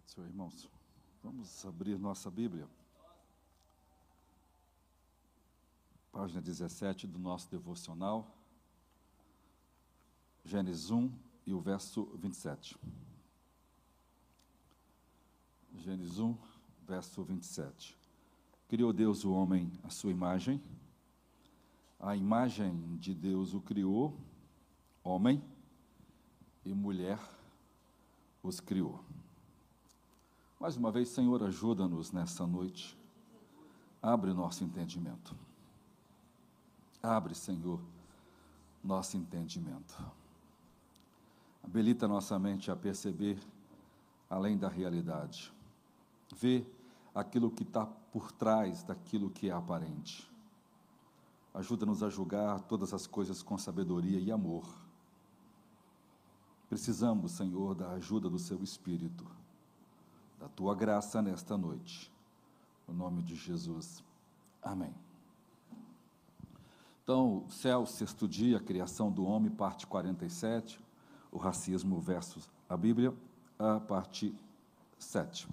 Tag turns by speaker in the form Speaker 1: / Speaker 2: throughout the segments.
Speaker 1: Paz do Senhor, irmãos. Vamos abrir nossa Bíblia. Página 17 do nosso devocional. Gênesis 1 e o verso 27. Gênesis 1, verso 27. Criou Deus o homem à sua imagem. A imagem de Deus o criou, homem e mulher os criou. Mais uma vez, Senhor, ajuda-nos nessa noite. Abre nosso entendimento. Abre, Senhor, nosso entendimento. Habilita nossa mente a perceber além da realidade. Vê aquilo que está por trás daquilo que é aparente. Ajuda-nos a julgar todas as coisas com sabedoria e amor. Precisamos, Senhor, da ajuda do Seu Espírito da tua graça nesta noite. No nome de Jesus. Amém. Então, céu, sexto dia, criação do homem, parte 47, o racismo versus a Bíblia, a parte 7.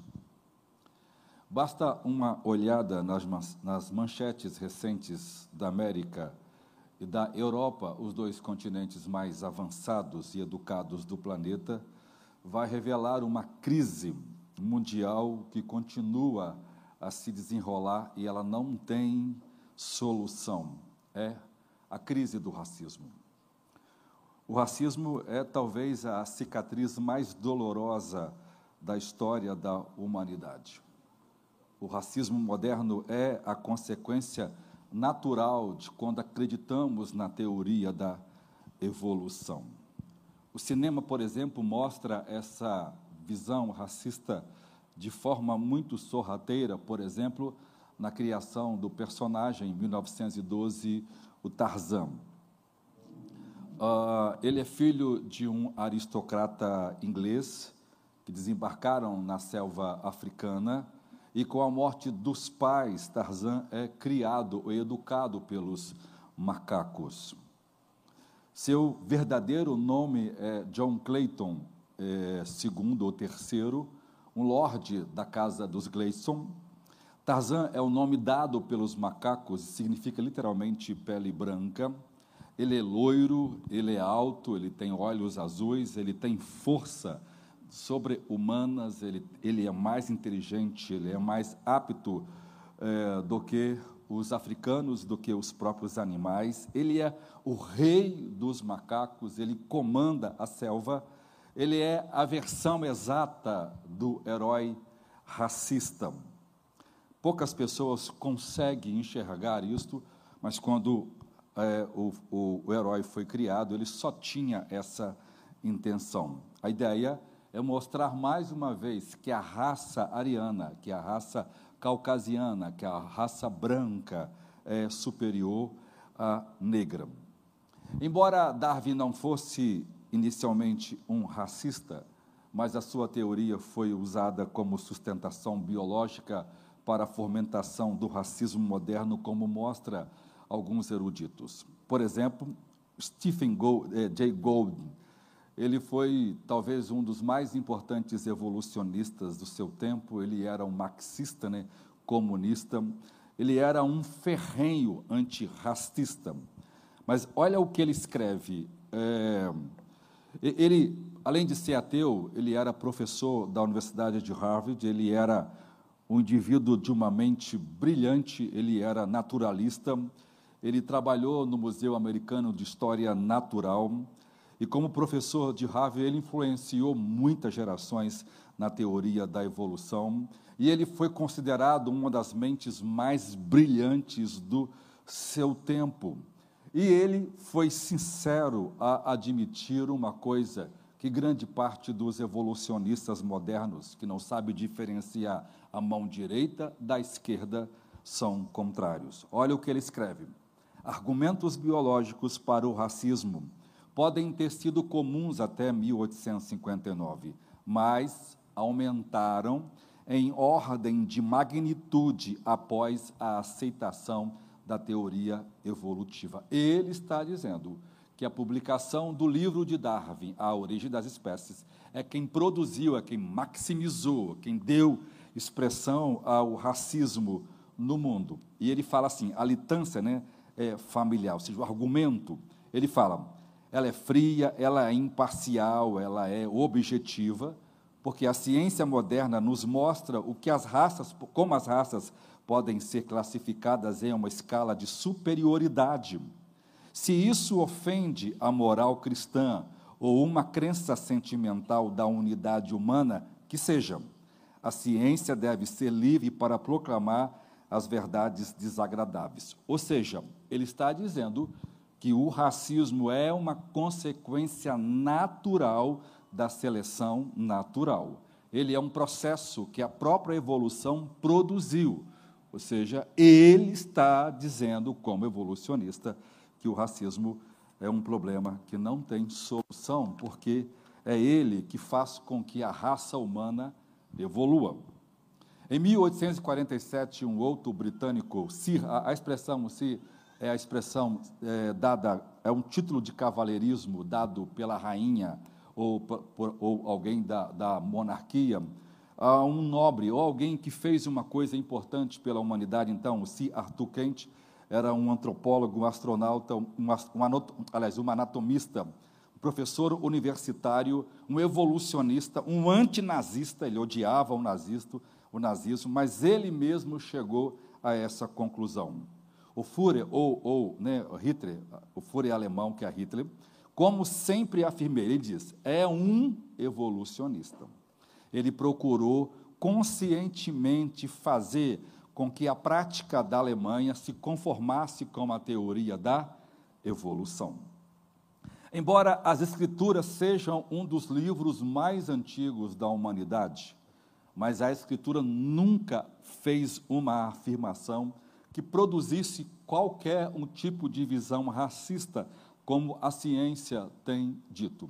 Speaker 1: Basta uma olhada nas, nas manchetes recentes da América e da Europa, os dois continentes mais avançados e educados do planeta, vai revelar uma crise mundial que continua a se desenrolar e ela não tem solução. É a crise do racismo. O racismo é talvez a cicatriz mais dolorosa da história da humanidade. O racismo moderno é a consequência natural de quando acreditamos na teoria da evolução. O cinema, por exemplo, mostra essa visão racista de forma muito sorrateira, por exemplo, na criação do personagem em 1912, o Tarzan. Uh, ele é filho de um aristocrata inglês que desembarcaram na selva africana e com a morte dos pais, Tarzan é criado ou educado pelos macacos. Seu verdadeiro nome é John Clayton, é, segundo ou terceiro, um lorde da casa dos Gleison. Tarzan é o nome dado pelos macacos, significa literalmente pele branca. Ele é loiro, ele é alto, ele tem olhos azuis, ele tem força sobre-humanas, ele, ele é mais inteligente, ele é mais apto é, do que os africanos, do que os próprios animais. Ele é o rei dos macacos, ele comanda a selva ele é a versão exata do herói racista. Poucas pessoas conseguem enxergar isto, mas quando é, o, o, o herói foi criado, ele só tinha essa intenção. A ideia é mostrar mais uma vez que a raça ariana, que a raça caucasiana, que a raça branca é superior à negra. Embora Darwin não fosse inicialmente um racista, mas a sua teoria foi usada como sustentação biológica para a fomentação do racismo moderno, como mostra alguns eruditos. Por exemplo, Stephen Gold, eh, Jay Gould, ele foi talvez um dos mais importantes evolucionistas do seu tempo, ele era um marxista, né, comunista, ele era um ferrenho antirracista. Mas olha o que ele escreve, é, ele, além de ser ateu, ele era professor da Universidade de Harvard, ele era um indivíduo de uma mente brilhante, ele era naturalista, ele trabalhou no Museu Americano de História Natural e, como professor de Harvard, ele influenciou muitas gerações na teoria da evolução e ele foi considerado uma das mentes mais brilhantes do seu tempo. E ele foi sincero a admitir uma coisa que grande parte dos evolucionistas modernos, que não sabem diferenciar a mão direita da esquerda, são contrários. Olha o que ele escreve: argumentos biológicos para o racismo podem ter sido comuns até 1859, mas aumentaram em ordem de magnitude após a aceitação da teoria evolutiva. Ele está dizendo que a publicação do livro de Darwin, A Origem das Espécies, é quem produziu, é quem maximizou, quem deu expressão ao racismo no mundo. E ele fala assim, a litância né, é familiar, ou seja, o argumento, ele fala, ela é fria, ela é imparcial, ela é objetiva, porque a ciência moderna nos mostra o que as raças, como as raças podem ser classificadas em uma escala de superioridade. Se isso ofende a moral cristã ou uma crença sentimental da unidade humana, que seja. A ciência deve ser livre para proclamar as verdades desagradáveis. Ou seja, ele está dizendo que o racismo é uma consequência natural da seleção natural. Ele é um processo que a própria evolução produziu. Ou seja, ele está dizendo, como evolucionista, que o racismo é um problema que não tem solução, porque é ele que faz com que a raça humana evolua. Em 1847, um outro britânico, Sir, a, expressão Sir é a expressão é, dada, é um título de cavaleirismo dado pela rainha ou, ou alguém da, da monarquia, a um nobre ou alguém que fez uma coisa importante pela humanidade, então, Sir Arthur Kent, era um antropólogo, um astronauta, um, um, aliás, um anatomista, um professor universitário, um evolucionista, um antinazista, ele odiava o nazismo, o nazismo, mas ele mesmo chegou a essa conclusão. O Führer, ou, ou né, Hitler, o Führer alemão, que é Hitler, como sempre afirmei, ele diz, é um evolucionista. Ele procurou conscientemente fazer com que a prática da Alemanha se conformasse com a teoria da evolução. Embora as Escrituras sejam um dos livros mais antigos da humanidade, mas a Escritura nunca fez uma afirmação que produzisse qualquer um tipo de visão racista, como a ciência tem dito.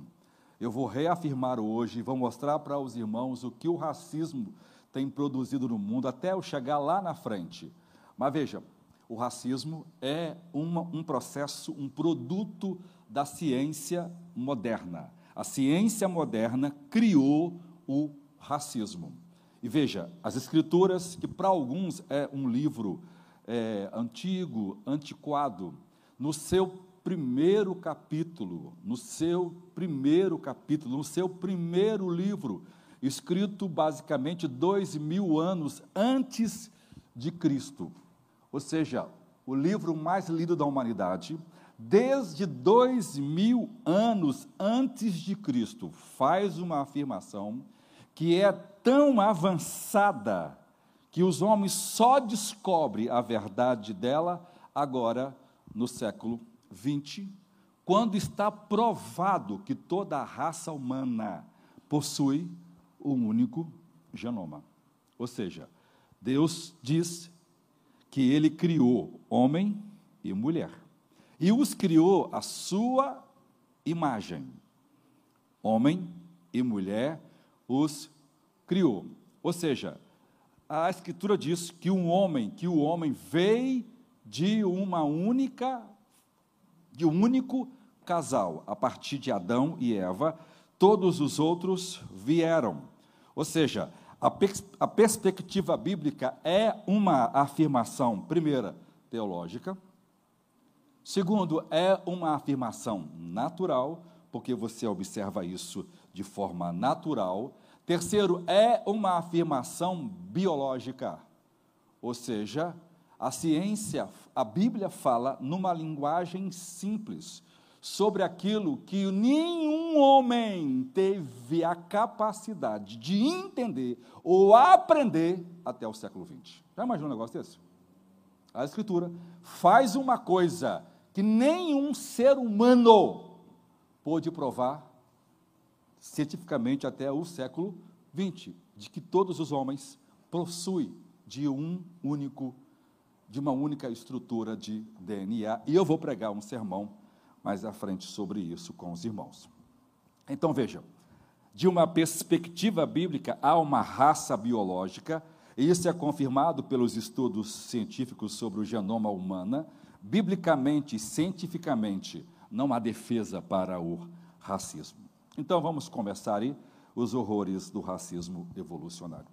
Speaker 1: Eu vou reafirmar hoje, vou mostrar para os irmãos o que o racismo tem produzido no mundo até eu chegar lá na frente. Mas veja, o racismo é uma, um processo, um produto da ciência moderna. A ciência moderna criou o racismo. E veja, as Escrituras, que para alguns é um livro é, antigo, antiquado, no seu primeiro capítulo, no seu primeiro capítulo, no seu primeiro livro, escrito basicamente dois mil anos antes de Cristo. Ou seja, o livro mais lido da humanidade, desde dois mil anos antes de Cristo, faz uma afirmação que é tão avançada que os homens só descobrem a verdade dela agora no século 20, quando está provado que toda a raça humana possui um único genoma. Ou seja, Deus diz que ele criou homem e mulher e os criou à sua imagem. Homem e mulher os criou. Ou seja, a escritura diz que um homem, que o homem veio de uma única de um único casal, a partir de Adão e Eva, todos os outros vieram. Ou seja, a, pers a perspectiva bíblica é uma afirmação, primeira, teológica, segundo, é uma afirmação natural, porque você observa isso de forma natural. Terceiro, é uma afirmação biológica, ou seja, a ciência, a Bíblia fala numa linguagem simples sobre aquilo que nenhum homem teve a capacidade de entender ou aprender até o século XX. Já imaginou um negócio desse? A Escritura faz uma coisa que nenhum ser humano pôde provar cientificamente até o século XX, de que todos os homens possuem de um único, de uma única estrutura de DNA. E eu vou pregar um sermão mais à frente sobre isso com os irmãos. Então veja, de uma perspectiva bíblica, há uma raça biológica, e isso é confirmado pelos estudos científicos sobre o genoma humano. Biblicamente cientificamente, não há defesa para o racismo. Então vamos começar aí os horrores do racismo evolucionário.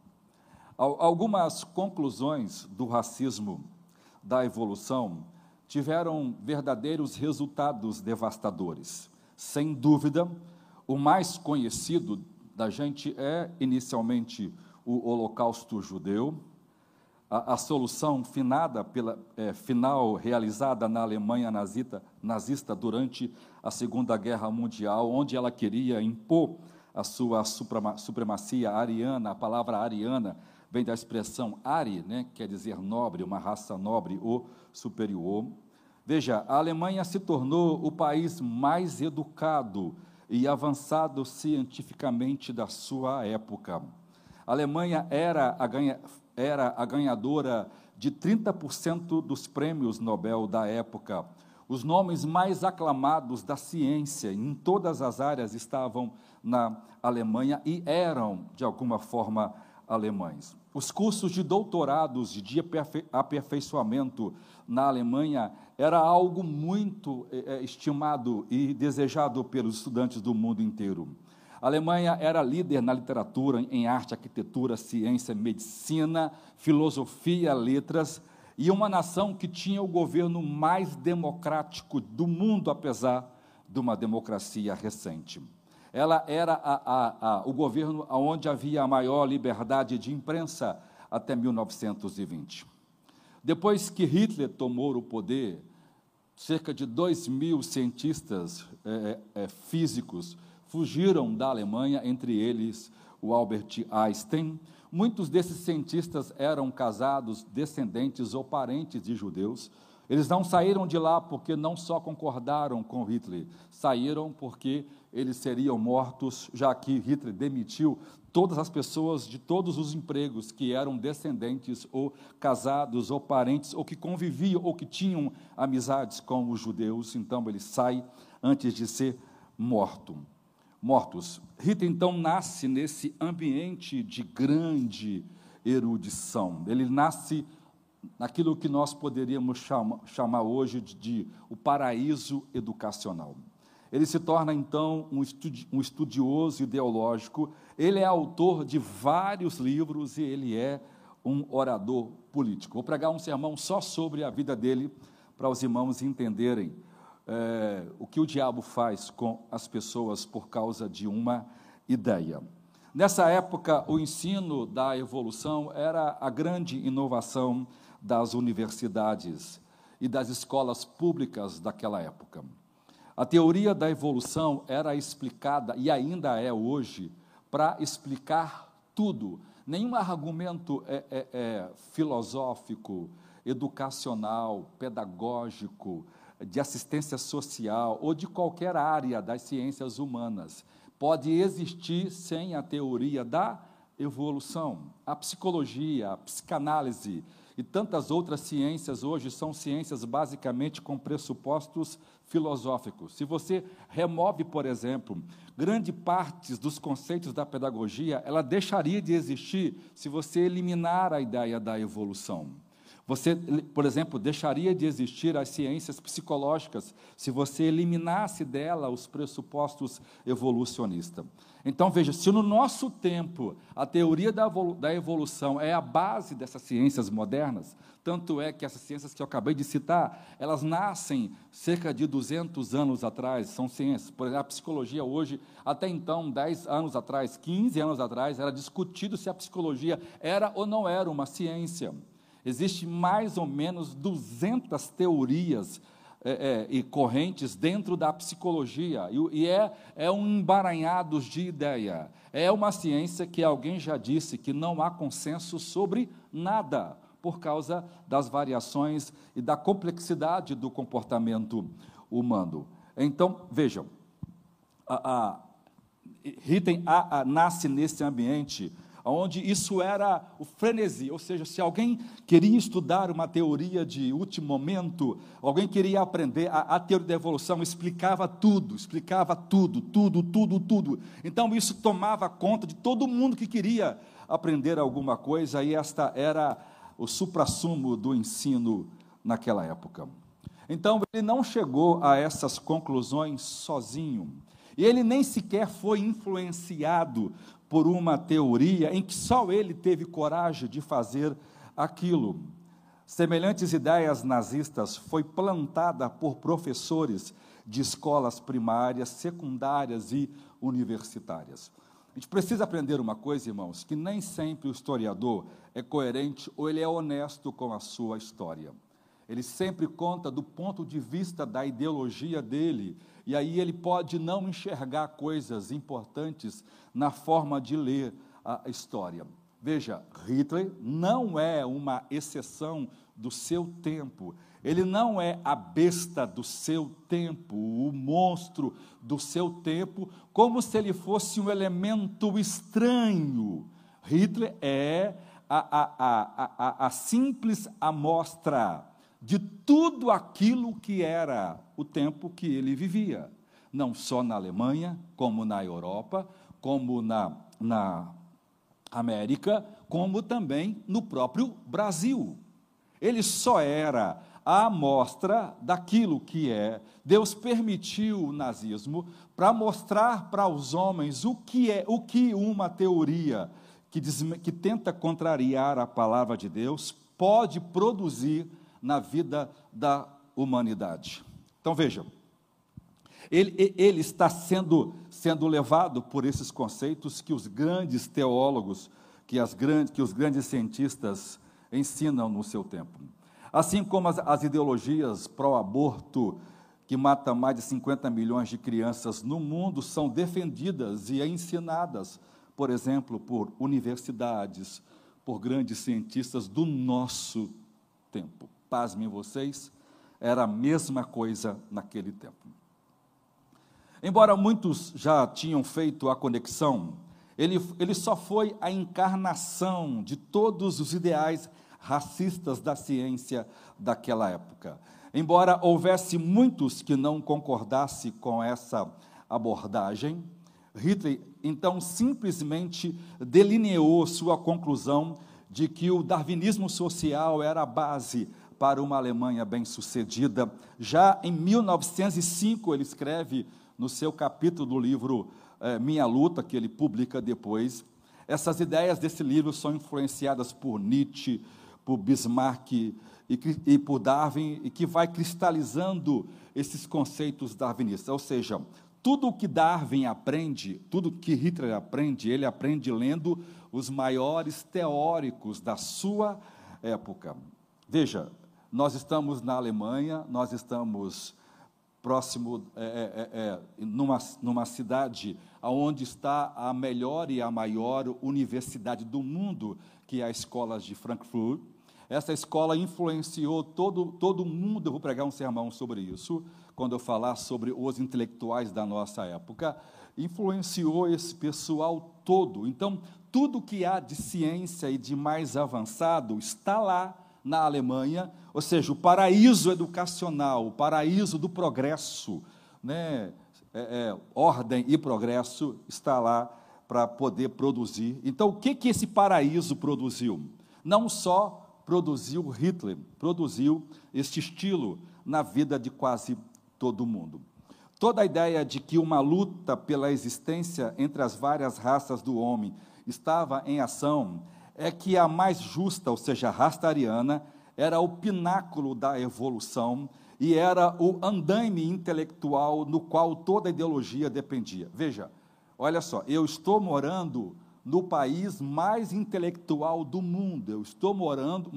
Speaker 1: Algumas conclusões do racismo da evolução tiveram verdadeiros resultados devastadores. Sem dúvida, o mais conhecido da gente é, inicialmente, o Holocausto Judeu, a, a solução finada pela, é, final realizada na Alemanha nazista, nazista durante a Segunda Guerra Mundial, onde ela queria impor a sua suprema, supremacia ariana, a palavra ariana vem da expressão ari, né, quer dizer nobre, uma raça nobre ou superior. Veja, a Alemanha se tornou o país mais educado e avançado cientificamente da sua época. A Alemanha era a, ganha, era a ganhadora de 30% dos prêmios Nobel da época. Os nomes mais aclamados da ciência em todas as áreas estavam na Alemanha e eram, de alguma forma, alemães. Os cursos de doutorados de aperfeiçoamento na Alemanha era algo muito é, estimado e desejado pelos estudantes do mundo inteiro. A Alemanha era líder na literatura, em arte, arquitetura, ciência, medicina, filosofia, letras, e uma nação que tinha o governo mais democrático do mundo, apesar de uma democracia recente. Ela era a, a, a, o governo onde havia a maior liberdade de imprensa até 1920. Depois que Hitler tomou o poder, cerca de 2 mil cientistas é, é, físicos fugiram da Alemanha, entre eles o Albert Einstein. Muitos desses cientistas eram casados, descendentes ou parentes de judeus. Eles não saíram de lá porque não só concordaram com Hitler, saíram porque eles seriam mortos, já que Hitler demitiu todas as pessoas de todos os empregos que eram descendentes ou casados ou parentes ou que conviviam ou que tinham amizades com os judeus, então ele sai antes de ser morto mortos. Rita então nasce nesse ambiente de grande erudição. Ele nasce naquilo que nós poderíamos chama, chamar hoje de, de, o paraíso educacional. Ele se torna então um, estudi, um estudioso ideológico. Ele é autor de vários livros e ele é um orador político. Vou pregar um sermão só sobre a vida dele para os irmãos entenderem é, o que o diabo faz com as pessoas por causa de uma ideia. Nessa época, o ensino da evolução era a grande inovação das universidades e das escolas públicas daquela época. A teoria da evolução era explicada, e ainda é hoje, para explicar tudo. Nenhum argumento é, é, é filosófico, educacional, pedagógico, de assistência social ou de qualquer área das ciências humanas pode existir sem a teoria da evolução. A psicologia, a psicanálise e tantas outras ciências hoje são ciências basicamente com pressupostos filosóficos. Se você remove, por exemplo, grande parte dos conceitos da pedagogia, ela deixaria de existir se você eliminar a ideia da evolução. Você, por exemplo, deixaria de existir as ciências psicológicas se você eliminasse dela os pressupostos evolucionistas. Então, veja, se no nosso tempo a teoria da evolução é a base dessas ciências modernas, tanto é que essas ciências que eu acabei de citar, elas nascem cerca de 200 anos atrás, são ciências. Por exemplo, a psicologia hoje, até então, 10 anos atrás, 15 anos atrás, era discutido se a psicologia era ou não era uma ciência. Existem mais ou menos 200 teorias é, é, e correntes dentro da psicologia, e, e é, é um embaranhado de ideia. É uma ciência que alguém já disse que não há consenso sobre nada, por causa das variações e da complexidade do comportamento humano. Então, vejam, a, a, Ritten a, a, nasce nesse ambiente onde isso era o frenesi, ou seja, se alguém queria estudar uma teoria de último momento, alguém queria aprender, a, a teoria da evolução explicava tudo, explicava tudo, tudo, tudo, tudo. Então isso tomava conta de todo mundo que queria aprender alguma coisa, e esta era o suprassumo do ensino naquela época. Então, ele não chegou a essas conclusões sozinho. E ele nem sequer foi influenciado por uma teoria em que só ele teve coragem de fazer aquilo. Semelhantes ideias nazistas foi plantada por professores de escolas primárias, secundárias e universitárias. A gente precisa aprender uma coisa, irmãos, que nem sempre o historiador é coerente ou ele é honesto com a sua história. Ele sempre conta do ponto de vista da ideologia dele, e aí ele pode não enxergar coisas importantes na forma de ler a história. Veja, Hitler não é uma exceção do seu tempo. Ele não é a besta do seu tempo, o monstro do seu tempo, como se ele fosse um elemento estranho. Hitler é a, a, a, a, simples amostra de tudo aquilo que era o tempo que ele vivia, não só na Alemanha, como na Europa, como na, na América, como também no próprio Brasil. Ele só era a amostra daquilo que é. Deus permitiu o nazismo para mostrar para os homens o que é, o que uma teoria que, diz, que tenta contrariar a palavra de Deus pode produzir na vida da humanidade. Então veja, ele, ele está sendo, sendo levado por esses conceitos que os grandes teólogos, que, as grandes, que os grandes cientistas ensinam no seu tempo. Assim como as, as ideologias pró-aborto, que mata mais de 50 milhões de crianças no mundo, são defendidas e ensinadas, por exemplo, por universidades, por grandes cientistas do nosso tempo. Pasmem vocês, era a mesma coisa naquele tempo. Embora muitos já tinham feito a conexão, ele, ele só foi a encarnação de todos os ideais racistas da ciência daquela época. Embora houvesse muitos que não concordassem com essa abordagem, Hitler então simplesmente delineou sua conclusão de que o darwinismo social era a base para uma Alemanha bem-sucedida. Já em 1905, ele escreve no seu capítulo do livro eh, Minha Luta, que ele publica depois. Essas ideias desse livro são influenciadas por Nietzsche, por Bismarck e, e por Darwin, e que vai cristalizando esses conceitos darwinistas. Ou seja, tudo o que Darwin aprende, tudo que Hitler aprende, ele aprende lendo os maiores teóricos da sua época. Veja, nós estamos na Alemanha, nós estamos próximo, é, é, é, é numa, numa cidade onde está a melhor e a maior universidade do mundo, que é a Escola de Frankfurt. Essa escola influenciou todo, todo mundo. Eu vou pregar um sermão sobre isso, quando eu falar sobre os intelectuais da nossa época. Influenciou esse pessoal todo. Então, tudo que há de ciência e de mais avançado está lá na Alemanha, ou seja, o paraíso educacional, o paraíso do progresso, né? É, é, ordem e progresso está lá para poder produzir. Então, o que, que esse paraíso produziu? Não só produziu Hitler, produziu este estilo na vida de quase todo mundo. Toda a ideia de que uma luta pela existência entre as várias raças do homem estava em ação é que a mais justa, ou seja, a raça ariana, era o pináculo da evolução e era o andaime intelectual no qual toda ideologia dependia. Veja, olha só, eu estou morando no país mais intelectual do mundo. Eu estou morando,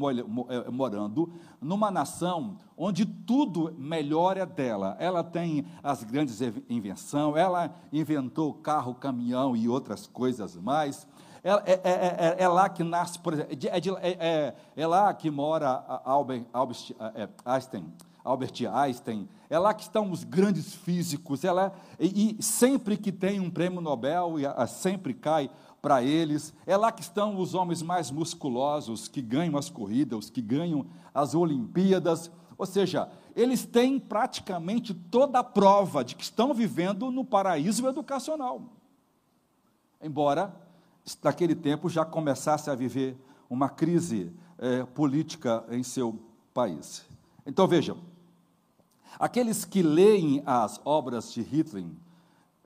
Speaker 1: é, morando numa nação onde tudo melhor é dela. Ela tem as grandes invenções, ela inventou carro, caminhão e outras coisas mais. É, é, é, é, é lá que nasce, por exemplo, é, é lá que mora Albert, Albert Einstein. Albert Einstein, é lá que estão os grandes físicos, ela, e, e sempre que tem um prêmio Nobel, e, a, sempre cai para eles. É lá que estão os homens mais musculosos, que ganham as corridas, que ganham as Olimpíadas. Ou seja, eles têm praticamente toda a prova de que estão vivendo no paraíso educacional. Embora, naquele tempo, já começasse a viver uma crise é, política em seu país. Então vejam, Aqueles que leem as obras de Hitler,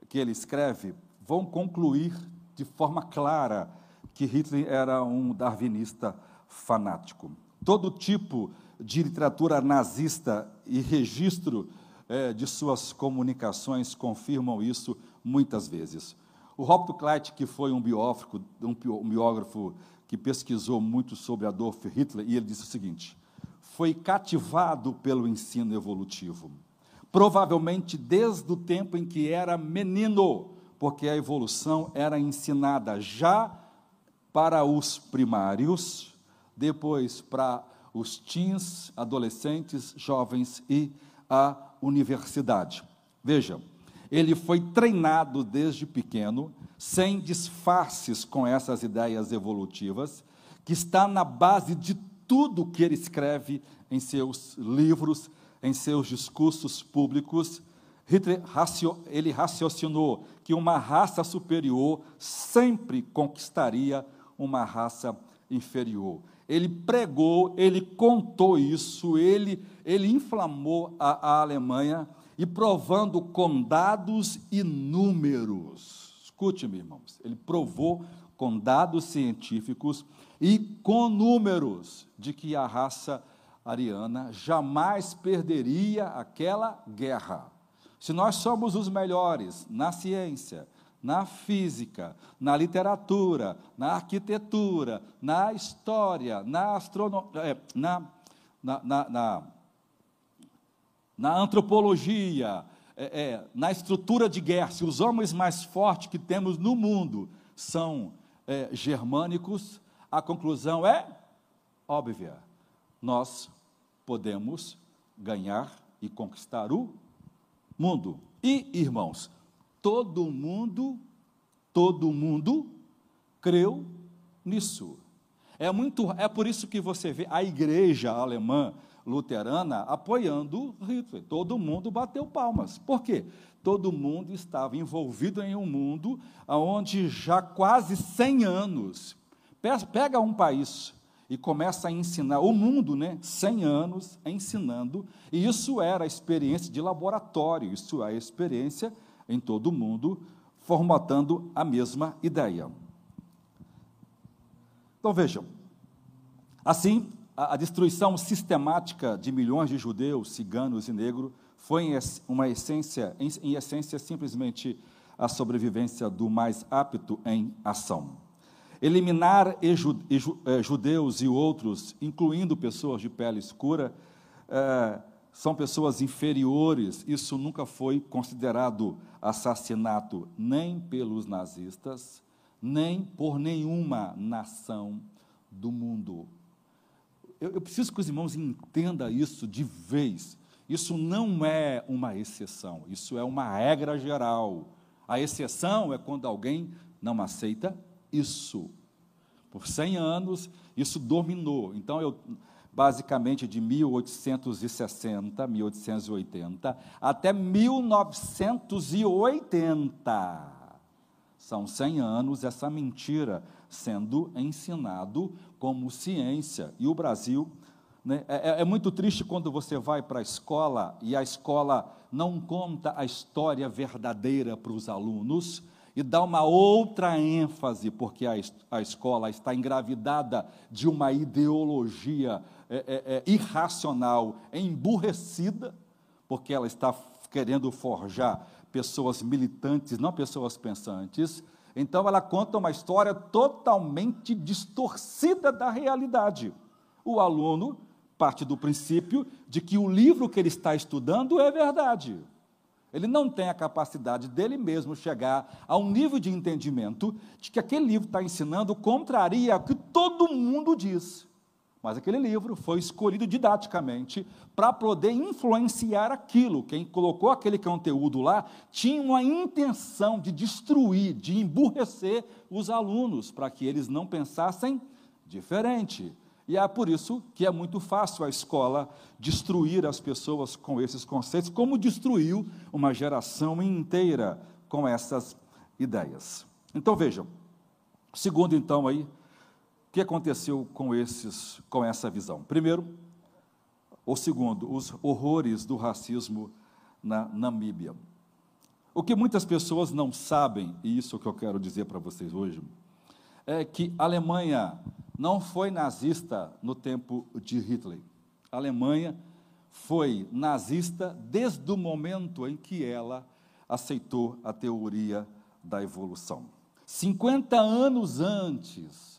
Speaker 1: que ele escreve, vão concluir de forma clara que Hitler era um darwinista fanático. Todo tipo de literatura nazista e registro é, de suas comunicações confirmam isso muitas vezes. O Robert Kleit, que foi um biógrafo, um biógrafo que pesquisou muito sobre Adolf Hitler, e ele disse o seguinte: foi cativado pelo ensino evolutivo, provavelmente desde o tempo em que era menino, porque a evolução era ensinada já para os primários, depois para os teens, adolescentes, jovens e a universidade. Vejam, ele foi treinado desde pequeno, sem disfarces com essas ideias evolutivas, que está na base de tudo que ele escreve em seus livros, em seus discursos públicos. Ele raciocinou que uma raça superior sempre conquistaria uma raça inferior. Ele pregou, ele contou isso, ele, ele inflamou a, a Alemanha e provando com dados e números. Escute-me, irmãos, ele provou com dados científicos e com números de que a raça ariana jamais perderia aquela guerra. Se nós somos os melhores na ciência, na física, na literatura, na arquitetura, na história, na astronomia, é, na, na, na, na, antropologia, é, é, na estrutura de guerra. Se os homens mais fortes que temos no mundo são é, germânicos, a conclusão é óbvia. Nós podemos ganhar e conquistar o mundo. E, irmãos, todo mundo, todo mundo creu nisso. É muito, é por isso que você vê a igreja alemã luterana apoiando Hitler. Todo mundo bateu palmas. Por quê? Todo mundo estava envolvido em um mundo onde já quase 100 anos Pega um país e começa a ensinar, o mundo, né, 100 anos ensinando, e isso era experiência de laboratório, isso é experiência em todo o mundo, formatando a mesma ideia. Então vejam, assim, a, a destruição sistemática de milhões de judeus, ciganos e negros foi em uma essência, em, em essência simplesmente a sobrevivência do mais apto em ação. Eliminar eh, judeus e outros, incluindo pessoas de pele escura, é, são pessoas inferiores. Isso nunca foi considerado assassinato nem pelos nazistas, nem por nenhuma nação do mundo. Eu, eu preciso que os irmãos entendam isso de vez. Isso não é uma exceção, isso é uma regra geral. A exceção é quando alguém não aceita isso. Por 100 anos, isso dominou. Então, eu, basicamente de 1860, 1880, até 1980. São 100 anos essa mentira sendo ensinado como ciência. E o Brasil. Né, é, é, é muito triste quando você vai para a escola e a escola não conta a história verdadeira para os alunos, e dá uma outra ênfase, porque a, a escola está engravidada de uma ideologia é, é, é, irracional, emburrecida, porque ela está querendo forjar pessoas militantes, não pessoas pensantes. Então, ela conta uma história totalmente distorcida da realidade. O aluno parte do princípio de que o livro que ele está estudando é verdade. Ele não tem a capacidade dele mesmo chegar a um nível de entendimento de que aquele livro está ensinando contraria o que todo mundo diz. Mas aquele livro foi escolhido didaticamente para poder influenciar aquilo. Quem colocou aquele conteúdo lá tinha uma intenção de destruir, de emburrecer os alunos, para que eles não pensassem diferente. E é por isso que é muito fácil a escola destruir as pessoas com esses conceitos, como destruiu uma geração inteira com essas ideias. Então vejam, segundo então aí, que aconteceu com esses com essa visão? Primeiro, ou segundo, os horrores do racismo na Namíbia. O que muitas pessoas não sabem, e isso que eu quero dizer para vocês hoje, é que a Alemanha não foi nazista no tempo de Hitler. A Alemanha foi nazista desde o momento em que ela aceitou a teoria da evolução. 50 anos antes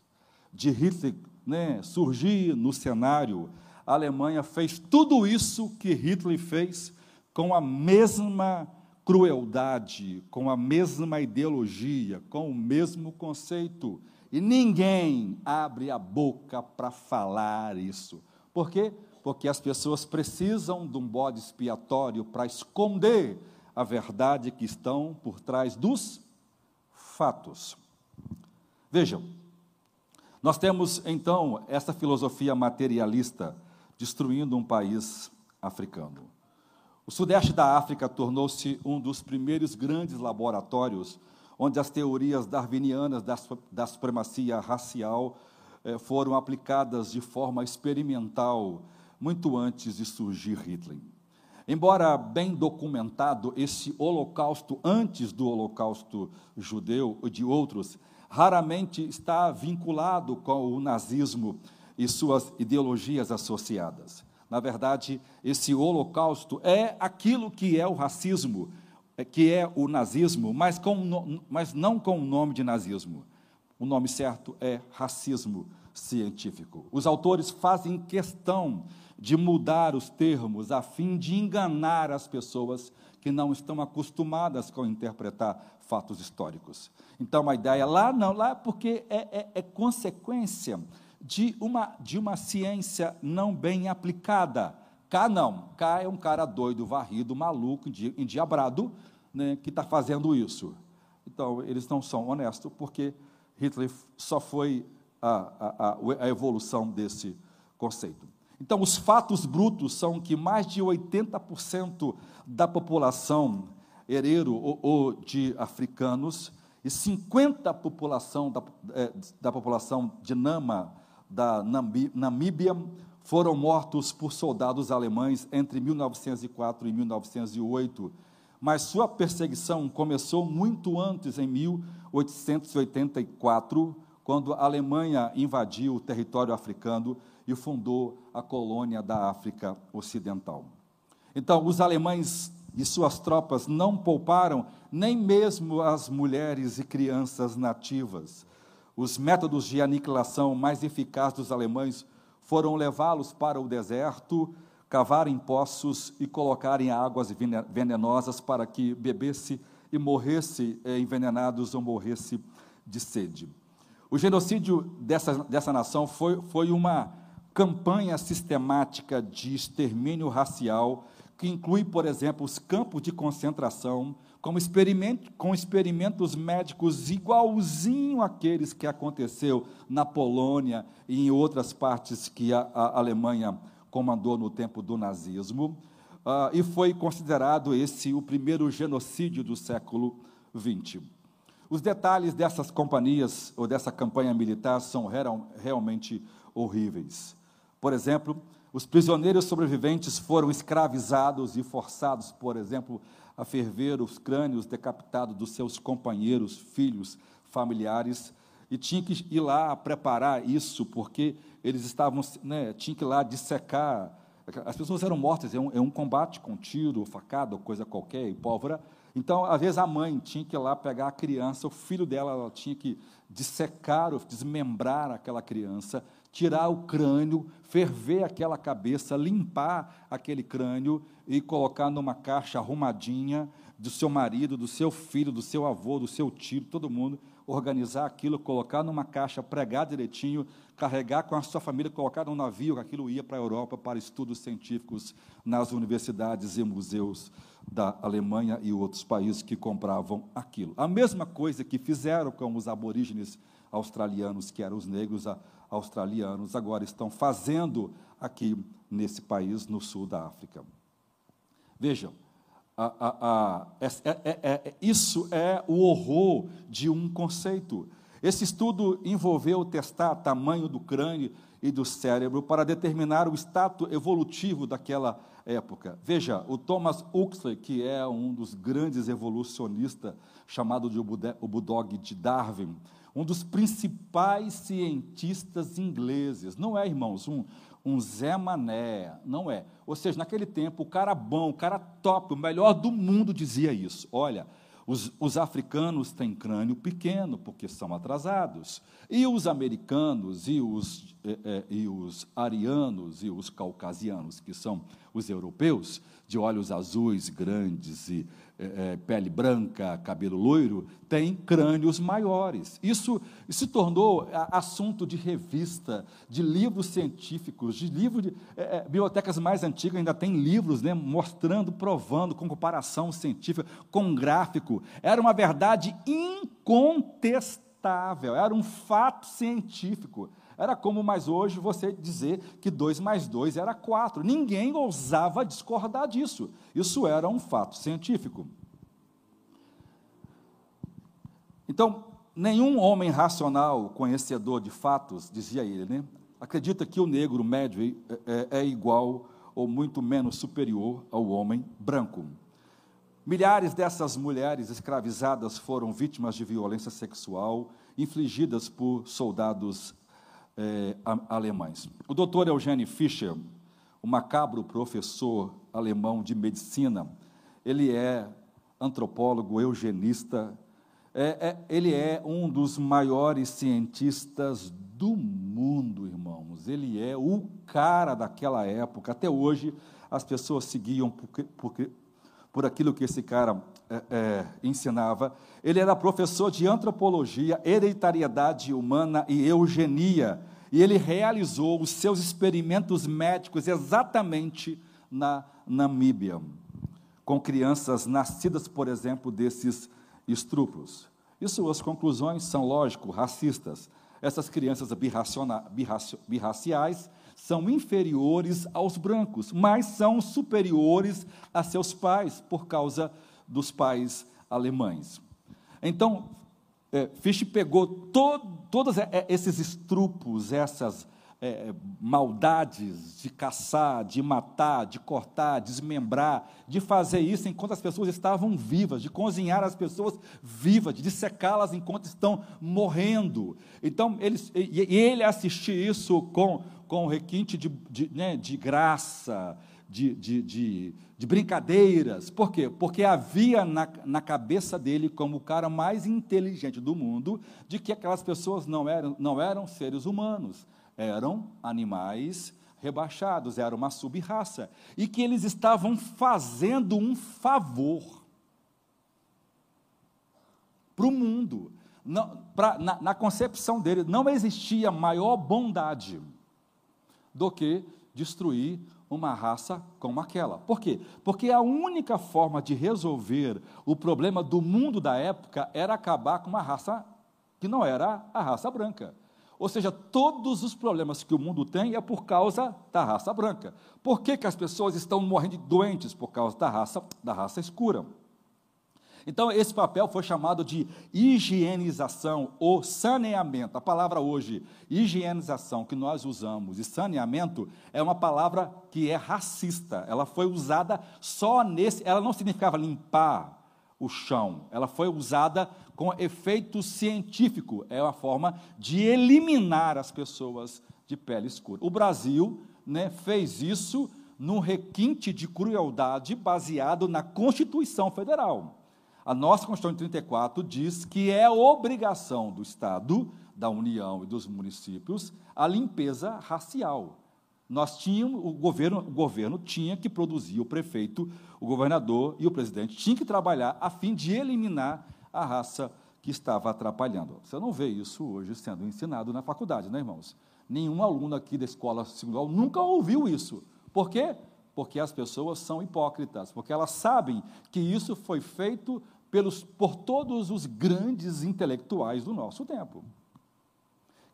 Speaker 1: de Hitler né, surgir no cenário, a Alemanha fez tudo isso que Hitler fez com a mesma crueldade, com a mesma ideologia, com o mesmo conceito. E ninguém abre a boca para falar isso. Por quê? Porque as pessoas precisam de um bode expiatório para esconder a verdade que estão por trás dos fatos. Vejam, nós temos então essa filosofia materialista destruindo um país africano. O sudeste da África tornou-se um dos primeiros grandes laboratórios onde as teorias darwinianas da, da supremacia racial eh, foram aplicadas de forma experimental muito antes de surgir Hitler. Embora bem documentado esse holocausto antes do holocausto judeu e de outros, raramente está vinculado com o nazismo e suas ideologias associadas. Na verdade, esse holocausto é aquilo que é o racismo, é, que é o nazismo, mas, com, mas não com o nome de nazismo. O nome certo é racismo científico. Os autores fazem questão de mudar os termos a fim de enganar as pessoas que não estão acostumadas com interpretar fatos históricos. Então a ideia lá não, lá porque é, é, é consequência de uma, de uma ciência não bem aplicada. Cá não, cá é um cara doido, varrido, maluco, endiabrado, né, que está fazendo isso. Então, eles não são honestos, porque Hitler só foi a, a, a evolução desse conceito. Então, os fatos brutos são que mais de 80% da população herero ou, ou, de africanos e 50% população da, é, da população de Nama, da Namíbia, foram mortos por soldados alemães entre 1904 e 1908. Mas sua perseguição começou muito antes, em 1884, quando a Alemanha invadiu o território africano e fundou a colônia da África Ocidental. Então, os alemães e suas tropas não pouparam nem mesmo as mulheres e crianças nativas. Os métodos de aniquilação mais eficazes dos alemães foram levá-los para o deserto, cavarem poços e colocarem águas venenosas para que bebesse e morresse eh, envenenados ou morresse de sede. O genocídio dessa, dessa nação foi, foi uma campanha sistemática de extermínio racial, que inclui, por exemplo, os campos de concentração, como experimento, com experimentos médicos igualzinho àqueles que aconteceu na Polônia e em outras partes que a, a Alemanha comandou no tempo do nazismo, uh, e foi considerado esse o primeiro genocídio do século XX. Os detalhes dessas companhias ou dessa campanha militar são real, realmente horríveis. Por exemplo, os prisioneiros sobreviventes foram escravizados e forçados, por exemplo, a ferver os crânios decapitados dos seus companheiros, filhos, familiares, e tinha que ir lá preparar isso, porque eles estavam, né, tinha que ir lá dissecar. As pessoas eram mortas, é um, é um combate com tiro, facada, coisa qualquer, e pólvora. Então, às vezes, a mãe tinha que ir lá pegar a criança, o filho dela, ela tinha que dissecar, desmembrar aquela criança, tirar o crânio, ferver aquela cabeça, limpar aquele crânio e colocar numa caixa arrumadinha do seu marido, do seu filho, do seu avô, do seu tio, todo mundo, organizar aquilo, colocar numa caixa, pregar direitinho, carregar com a sua família, colocar num navio, aquilo ia para a Europa para estudos científicos nas universidades e museus da Alemanha e outros países que compravam aquilo. A mesma coisa que fizeram com os aborígenes australianos, que eram os negros australianos, agora estão fazendo aqui nesse país, no sul da África. Vejam, a, a, a, é, é, é, isso é o horror de um conceito. Esse estudo envolveu testar tamanho do crânio e do cérebro para determinar o status evolutivo daquela época. Veja, o Thomas Huxley, que é um dos grandes evolucionistas, chamado de o Bulldog de Darwin, um dos principais cientistas ingleses, não é, irmãos, um, um Zé Mané, não é. Ou seja, naquele tempo, o cara bom, o cara top, o melhor do mundo dizia isso. Olha, os, os, africanos têm crânio pequeno, porque são atrasados. E os americanos, e os, eh, eh, e os arianos, e os caucasianos, que são os europeus, de olhos azuis grandes e é, pele branca, cabelo loiro, têm crânios maiores. Isso se tornou assunto de revista, de livros científicos, de livros de é, bibliotecas mais antigas ainda tem livros né, mostrando, provando, com comparação científica, com gráfico. Era uma verdade incontestável, era um fato científico. Era como mais hoje você dizer que 2 mais 2 era 4. Ninguém ousava discordar disso. Isso era um fato científico. Então, nenhum homem racional, conhecedor de fatos, dizia ele, né, acredita que o negro médio é, é, é igual ou muito menos superior ao homem branco. Milhares dessas mulheres escravizadas foram vítimas de violência sexual infligidas por soldados é, alemães. O doutor Eugênio Fischer, o macabro professor alemão de medicina, ele é antropólogo, eugenista, é, é, ele é um dos maiores cientistas do mundo, irmãos. Ele é o cara daquela época. Até hoje, as pessoas seguiam por, por, por aquilo que esse cara é, é, ensinava. Ele era professor de antropologia, hereditariedade humana e eugenia. E ele realizou os seus experimentos médicos exatamente na Namíbia, com crianças nascidas, por exemplo, desses estruplos. E suas conclusões são, lógico, racistas. Essas crianças birraciais são inferiores aos brancos, mas são superiores a seus pais por causa dos pais alemães. Então, é, Fish pegou to, todos esses estrupos, essas é, maldades de caçar, de matar, de cortar, desmembrar, de fazer isso enquanto as pessoas estavam vivas, de cozinhar as pessoas vivas, de dissecá-las enquanto estão morrendo. Então, ele, e ele assistir isso com, com requinte de, de, né, de graça, de, de, de, de, brincadeiras. Por quê? Porque havia na, na cabeça dele, como o cara mais inteligente do mundo, de que aquelas pessoas não eram, não eram seres humanos, eram animais rebaixados, era uma sub-raça, e que eles estavam fazendo um favor para o mundo. Não, pra, na, na concepção dele, não existia maior bondade do que destruir uma raça como aquela. Por quê? Porque a única forma de resolver o problema do mundo da época era acabar com uma raça que não era a raça branca. Ou seja, todos os problemas que o mundo tem é por causa da raça branca. Por que, que as pessoas estão morrendo de doentes? Por causa da raça, da raça escura. Então, esse papel foi chamado de higienização ou saneamento. A palavra hoje, higienização, que nós usamos, e saneamento, é uma palavra que é racista. Ela foi usada só nesse. Ela não significava limpar o chão, ela foi usada com efeito científico. É uma forma de eliminar as pessoas de pele escura. O Brasil né, fez isso num requinte de crueldade baseado na Constituição Federal. A nossa Constituição de 34 diz que é obrigação do Estado, da União e dos municípios a limpeza racial. Nós tínhamos, o governo, o governo tinha que produzir, o prefeito, o governador e o presidente tinham que trabalhar a fim de eliminar a raça que estava atrapalhando. Você não vê isso hoje sendo ensinado na faculdade, né, irmãos? Nenhum aluno aqui da escola segunda nunca ouviu isso. Por quê? Porque as pessoas são hipócritas, porque elas sabem que isso foi feito pelos, por todos os grandes intelectuais do nosso tempo.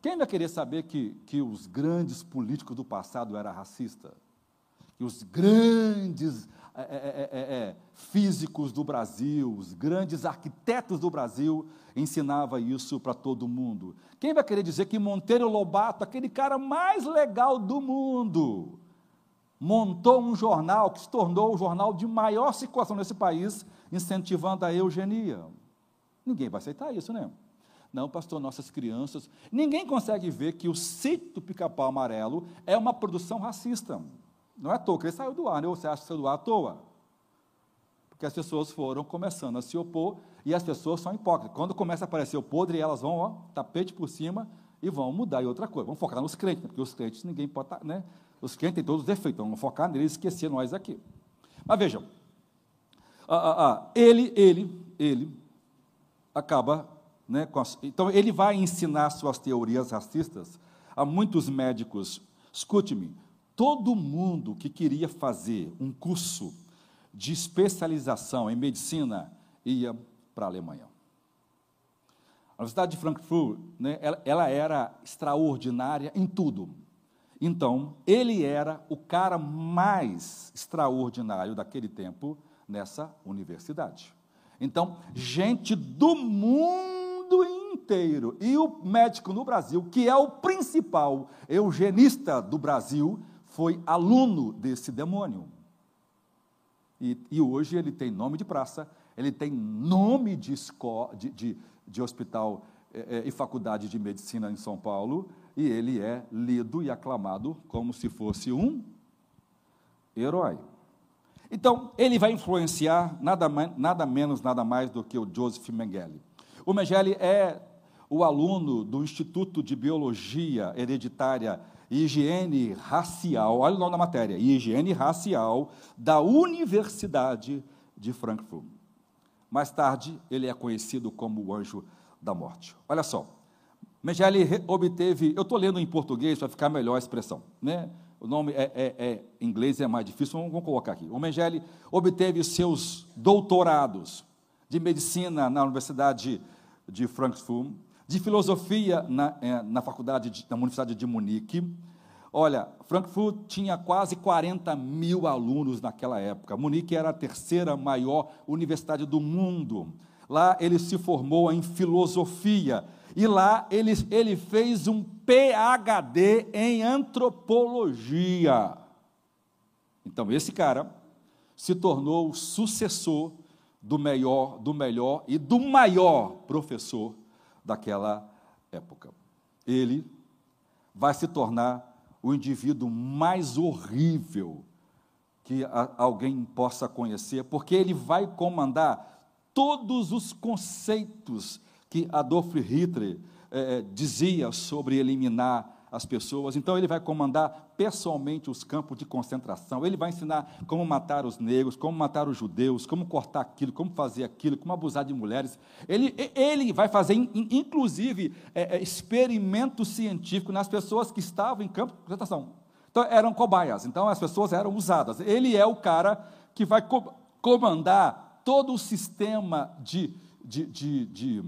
Speaker 1: Quem vai querer saber que, que os grandes políticos do passado eram racistas? Que os grandes é, é, é, físicos do Brasil, os grandes arquitetos do Brasil, ensinava isso para todo mundo. Quem vai querer dizer que Monteiro Lobato, aquele cara mais legal do mundo, montou um jornal que se tornou o jornal de maior circulação nesse país, incentivando a eugenia? Ninguém vai aceitar isso, né? Não, pastor, nossas crianças. Ninguém consegue ver que o sítio do pica-pau amarelo é uma produção racista. Não é à toa que ele saiu do ar, né? Você acha que saiu do ar à toa? Porque as pessoas foram começando a se opor e as pessoas são hipócritas. Quando começa a aparecer o podre, elas vão, ó, tapete por cima e vão mudar em outra coisa. Vão focar nos crentes, porque os crentes ninguém pode estar, tá, né? Os crentes têm todos os defeitos, então vamos focar neles e esquecer nós aqui. Mas vejam, ah, ah, ah, ele, ele, ele acaba né, as, então, ele vai ensinar suas teorias racistas a muitos médicos. Escute-me, todo mundo que queria fazer um curso de especialização em medicina ia para a Alemanha. A Universidade de Frankfurt, né, ela, ela era extraordinária em tudo. Então, ele era o cara mais extraordinário daquele tempo nessa universidade. Então, gente do mundo inteiro. E o médico no Brasil, que é o principal eugenista do Brasil, foi aluno desse demônio. E, e hoje ele tem nome de praça, ele tem nome de, escola, de, de, de hospital é, e faculdade de medicina em São Paulo, e ele é lido e aclamado como se fosse um herói. Então, ele vai influenciar nada, nada menos, nada mais do que o Joseph Mengele. O Mengele é o aluno do Instituto de Biologia Hereditária e Higiene Racial, olha o nome da matéria, Higiene Racial, da Universidade de Frankfurt. Mais tarde, ele é conhecido como o anjo da morte. Olha só, Mengele obteve, eu estou lendo em português para ficar melhor a expressão, né? O nome é, é, é em inglês é mais difícil, vamos colocar aqui. O Mengele obteve seus doutorados de medicina na Universidade de Frankfurt, de filosofia na, eh, na faculdade de, na Universidade de Munique. Olha, Frankfurt tinha quase 40 mil alunos naquela época. Munique era a terceira maior universidade do mundo. Lá ele se formou em filosofia e lá ele, ele fez um PhD em antropologia. Então, esse cara se tornou o sucessor do melhor, do melhor e do maior professor daquela época. Ele vai se tornar o indivíduo mais horrível que alguém possa conhecer, porque ele vai comandar todos os conceitos que Adolf Hitler eh, dizia sobre eliminar as pessoas. Então, ele vai comandar pessoalmente os campos de concentração. Ele vai ensinar como matar os negros, como matar os judeus, como cortar aquilo, como fazer aquilo, como abusar de mulheres. Ele, ele vai fazer, inclusive, é, é, experimento científico nas pessoas que estavam em campo de concentração. Então, eram cobaias. Então, as pessoas eram usadas. Ele é o cara que vai co comandar todo o sistema de, de, de, de,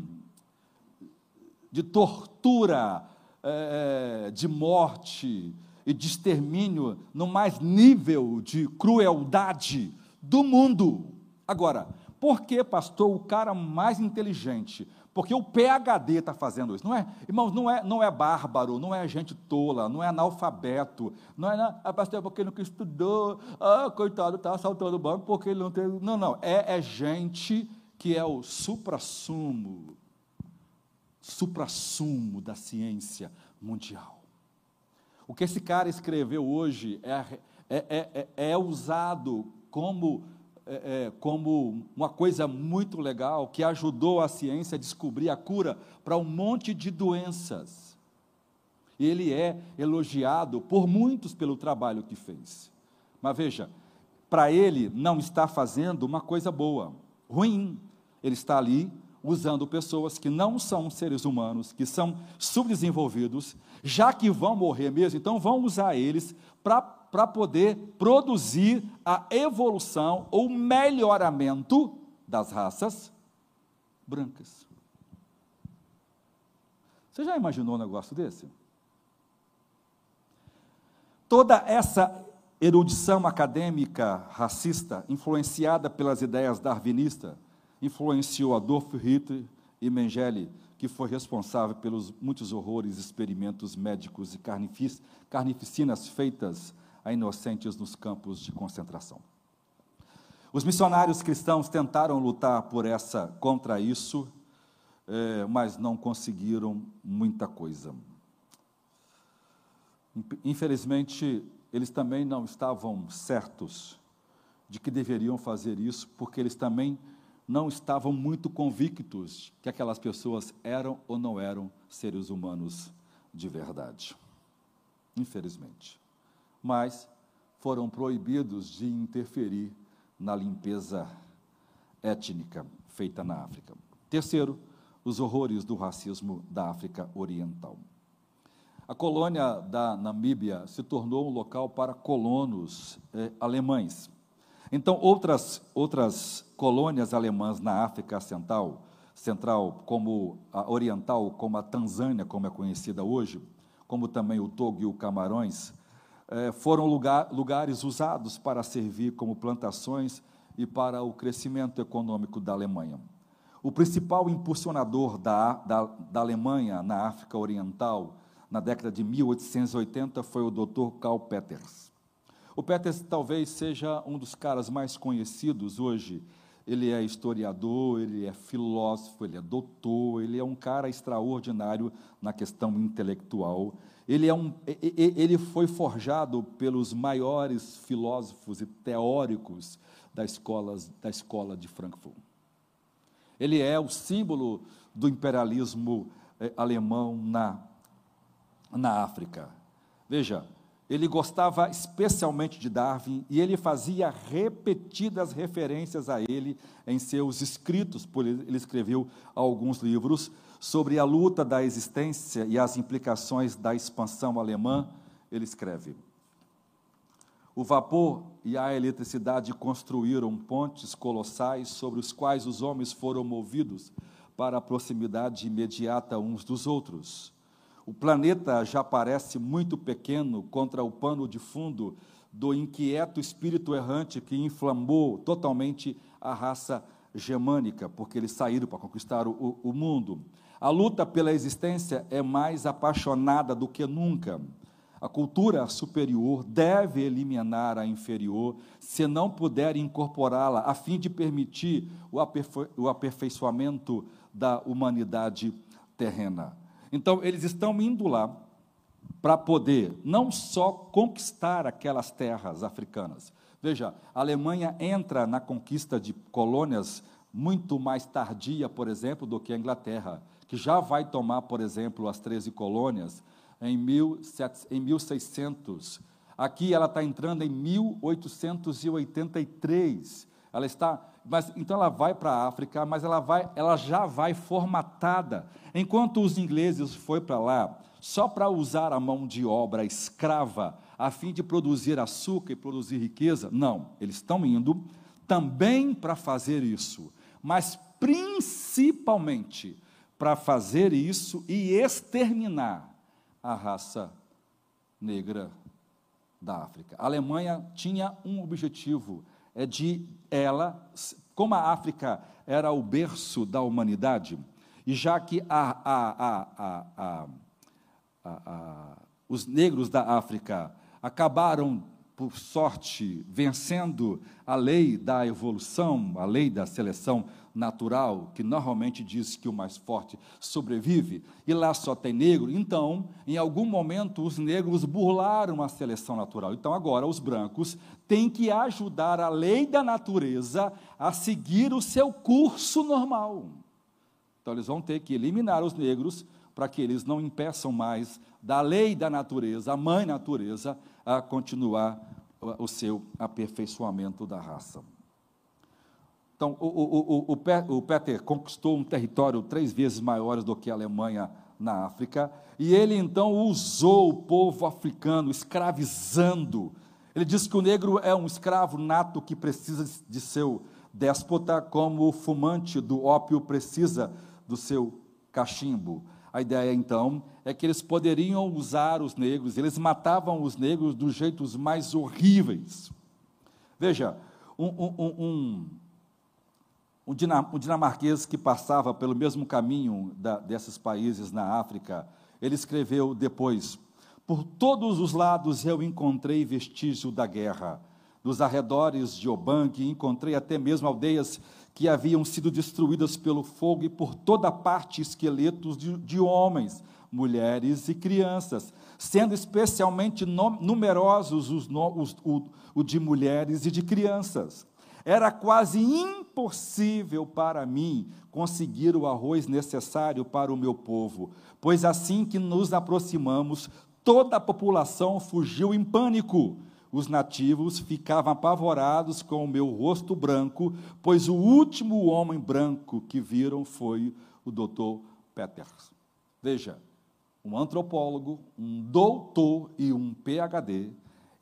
Speaker 1: de tortura, é, de morte e de extermínio no mais nível de crueldade do mundo. Agora, por que, pastor, o cara mais inteligente? Porque o PHD está fazendo isso. Não é, irmãos, não é, não é bárbaro, não é gente tola, não é analfabeto, não é, não, ah, pastor, porque ele nunca estudou, ah, coitado, está assaltando o banco porque ele não tem. Não, não, é, é gente que é o supra-sumo suprassumo da ciência mundial. O que esse cara escreveu hoje é, é, é, é, é usado como, é, é, como uma coisa muito legal que ajudou a ciência a descobrir a cura para um monte de doenças. Ele é elogiado por muitos pelo trabalho que fez. Mas veja, para ele não está fazendo uma coisa boa, ruim. Ele está ali usando pessoas que não são seres humanos, que são subdesenvolvidos, já que vão morrer mesmo, então vão usar eles para poder produzir a evolução ou melhoramento das raças brancas. Você já imaginou um negócio desse? Toda essa erudição acadêmica racista, influenciada pelas ideias darwinistas, influenciou Adolf Hitler e Mengele, que foi responsável pelos muitos horrores, experimentos médicos e carnific carnificinas feitas a inocentes nos campos de concentração. Os missionários cristãos tentaram lutar por essa contra isso, é, mas não conseguiram muita coisa. Infelizmente, eles também não estavam certos de que deveriam fazer isso, porque eles também não estavam muito convictos que aquelas pessoas eram ou não eram seres humanos de verdade. Infelizmente. Mas foram proibidos de interferir na limpeza étnica feita na África. Terceiro, os horrores do racismo da África Oriental. A colônia da Namíbia se tornou um local para colonos eh, alemães. Então, outras, outras colônias alemãs na África Central, central, como a oriental, como a Tanzânia, como é conhecida hoje, como também o Togo e o Camarões, eh, foram lugar, lugares usados para servir como plantações e para o crescimento econômico da Alemanha. O principal impulsionador da, da, da Alemanha na África Oriental na década de 1880 foi o Dr. Karl Peters. O Peters talvez seja um dos caras mais conhecidos hoje. Ele é historiador, ele é filósofo, ele é doutor, ele é um cara extraordinário na questão intelectual. Ele, é um, ele foi forjado pelos maiores filósofos e teóricos da escola, da escola de Frankfurt. Ele é o símbolo do imperialismo eh, alemão na na África. Veja, ele gostava especialmente de Darwin e ele fazia repetidas referências a ele em seus escritos, ele escreveu alguns livros sobre a luta da existência e as implicações da expansão alemã. Ele escreve: O vapor e a eletricidade construíram pontes colossais sobre os quais os homens foram movidos para a proximidade imediata uns dos outros. O planeta já parece muito pequeno contra o pano de fundo do inquieto espírito errante que inflamou totalmente a raça germânica, porque eles saíram para conquistar o, o mundo. A luta pela existência é mais apaixonada do que nunca. A cultura superior deve eliminar a inferior, se não puder incorporá-la, a fim de permitir o, aperfei o aperfeiçoamento da humanidade terrena. Então, eles estão indo lá para poder não só conquistar aquelas terras africanas. Veja, a Alemanha entra na conquista de colônias muito mais tardia, por exemplo, do que a Inglaterra, que já vai tomar, por exemplo, as 13 colônias em, 1600. Aqui ela está entrando em 1883. Ela está mas então ela vai para a África, mas ela, vai, ela já vai formatada. Enquanto os ingleses foram para lá só para usar a mão de obra escrava, a fim de produzir açúcar e produzir riqueza, não, eles estão indo também para fazer isso, mas principalmente para fazer isso e exterminar a raça negra da África. A Alemanha tinha um objetivo, de ela, como a África era o berço da humanidade, e já que a, a, a, os negros da África acabaram por sorte, vencendo a lei da evolução, a lei da seleção natural, que normalmente diz que o mais forte sobrevive, e lá só tem negro, então, em algum momento, os negros burlaram a seleção natural. Então, agora, os brancos têm que ajudar a lei da natureza a seguir o seu curso normal. Então, eles vão ter que eliminar os negros para que eles não impeçam mais da lei da natureza, a mãe natureza, a continuar o seu aperfeiçoamento da raça. Então, o, o, o, o Peter conquistou um território três vezes maior do que a Alemanha na África, e ele então usou o povo africano, escravizando. Ele diz que o negro é um escravo nato que precisa de seu déspota, como o fumante do ópio precisa do seu cachimbo. A ideia, então, é que eles poderiam usar os negros, eles matavam os negros dos jeitos mais horríveis. Veja, um, um, um, um, dinamarquês que passava pelo mesmo caminho da, desses países na África, ele escreveu depois: Por todos os lados eu encontrei vestígio da guerra. Nos arredores de Obangue encontrei até mesmo aldeias que haviam sido destruídas pelo fogo e por toda parte esqueletos de, de homens, mulheres e crianças, sendo especialmente numerosos os, os, o, o de mulheres e de crianças. Era quase impossível para mim conseguir o arroz necessário para o meu povo, pois assim que nos aproximamos, toda a população fugiu em pânico. Os nativos ficavam apavorados com o meu rosto branco, pois o último homem branco que viram foi o Dr. Peters. Veja, um antropólogo, um doutor e um PhD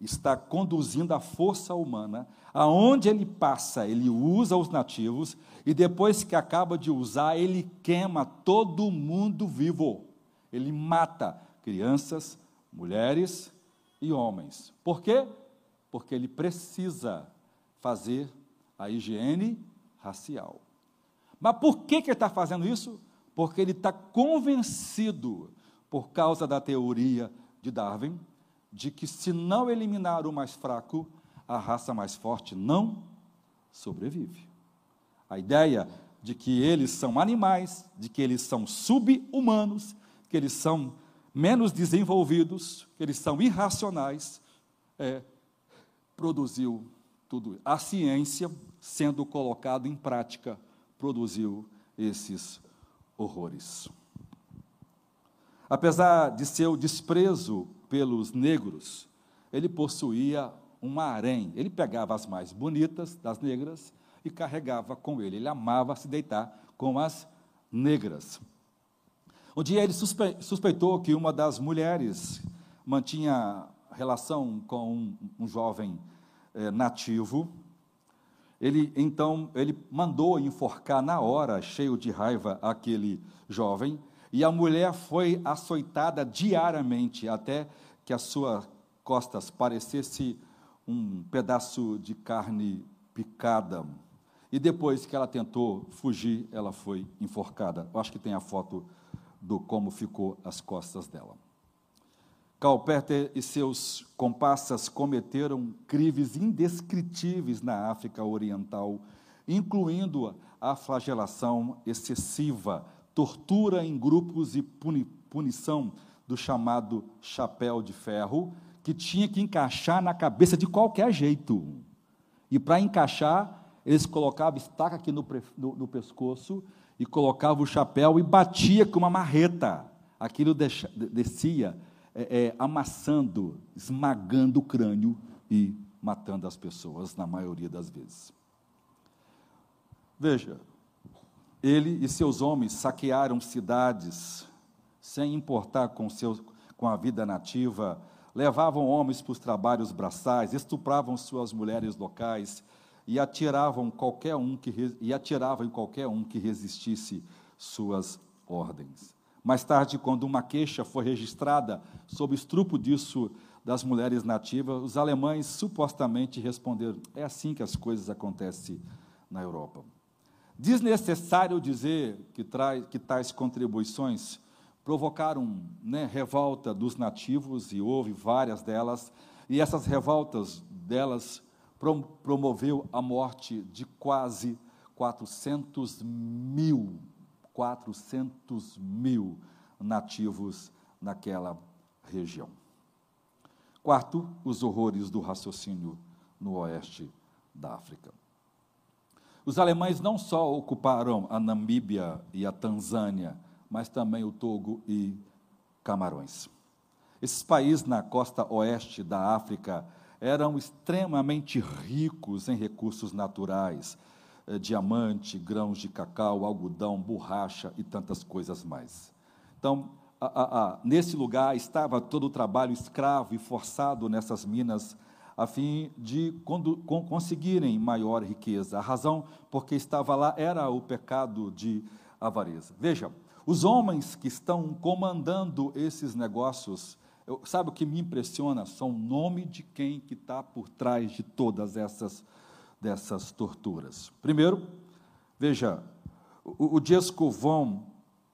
Speaker 1: está conduzindo a força humana, aonde ele passa, ele usa os nativos e depois que acaba de usar, ele queima todo mundo vivo. Ele mata crianças, mulheres e homens. Por quê? Porque ele precisa fazer a higiene racial. Mas por que, que ele está fazendo isso? Porque ele está convencido por causa da teoria de Darwin, de que se não eliminar o mais fraco, a raça mais forte não sobrevive. A ideia de que eles são animais, de que eles são sub-humanos, que eles são menos desenvolvidos, que eles são irracionais, é, produziu tudo. A ciência, sendo colocada em prática, produziu esses horrores. Apesar de seu desprezo pelos negros, ele possuía um harém. Ele pegava as mais bonitas das negras e carregava com ele. Ele amava se deitar com as negras. Um dia ele suspe suspeitou que uma das mulheres mantinha relação com um, um jovem eh, nativo. Ele então ele mandou enforcar na hora, cheio de raiva, aquele jovem e a mulher foi açoitada diariamente até que as suas costas parecesse um pedaço de carne picada. E depois que ela tentou fugir, ela foi enforcada. Eu acho que tem a foto do como ficou as costas dela. Calperter e seus comparsas cometeram crimes indescritíveis na África Oriental, incluindo a flagelação excessiva tortura em grupos e puni punição do chamado chapéu de ferro, que tinha que encaixar na cabeça de qualquer jeito. E para encaixar, eles colocavam estaca aqui no, no, no, pescoço e colocavam o chapéu e batia com uma marreta. Aquilo deixa, descia, é, é, amassando, esmagando o crânio e matando as pessoas, na maioria das vezes. Veja, ele e seus homens saquearam cidades, sem importar com, seus, com a vida nativa, levavam homens para os trabalhos braçais, estupravam suas mulheres locais e atiravam qualquer um que e atiravam em qualquer um que resistisse suas ordens. Mais tarde, quando uma queixa foi registrada sob estrupo disso das mulheres nativas, os alemães supostamente responderam: é assim que as coisas acontecem na Europa. Desnecessário dizer que, traz, que tais contribuições provocaram né, revolta dos nativos, e houve várias delas, e essas revoltas delas prom promoveu a morte de quase 400 mil, 400 mil nativos naquela região. Quarto, os horrores do raciocínio no oeste da África. Os alemães não só ocuparam a Namíbia e a Tanzânia, mas também o Togo e Camarões. Esses países na costa oeste da África eram extremamente ricos em recursos naturais, eh, diamante, grãos de cacau, algodão, borracha e tantas coisas mais. Então, a, a, a, nesse lugar estava todo o trabalho escravo e forçado nessas minas a fim de conseguirem maior riqueza. A razão porque estava lá era o pecado de avareza. Veja, Os homens que estão comandando esses negócios, eu, sabe o que me impressiona? São o nome de quem que está por trás de todas essas dessas torturas. Primeiro, veja, o, o Diesco von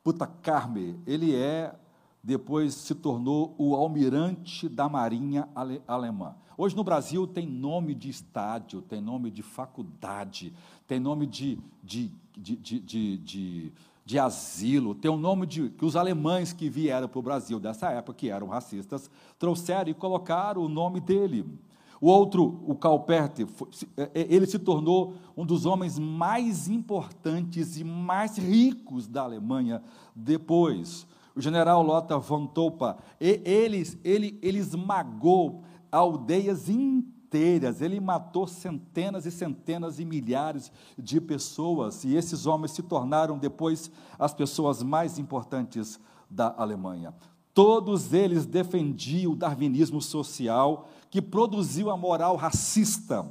Speaker 1: Putacarme, ele é, depois se tornou o almirante da Marinha ale, Alemã. Hoje no Brasil tem nome de estádio, tem nome de faculdade, tem nome de, de, de, de, de, asilo, tem um nome de que os alemães que vieram para o Brasil dessa época, que eram racistas, trouxeram e colocaram o nome dele. O outro, o Calperte, é, é, ele se tornou um dos homens mais importantes e mais ricos da Alemanha depois. O general Lothar von Toppa, ele, ele, ele esmagou aldeias inteiras, ele matou centenas e centenas e milhares de pessoas, e esses homens se tornaram depois as pessoas mais importantes da Alemanha. Todos eles defendiam o darwinismo social que produziu a moral racista,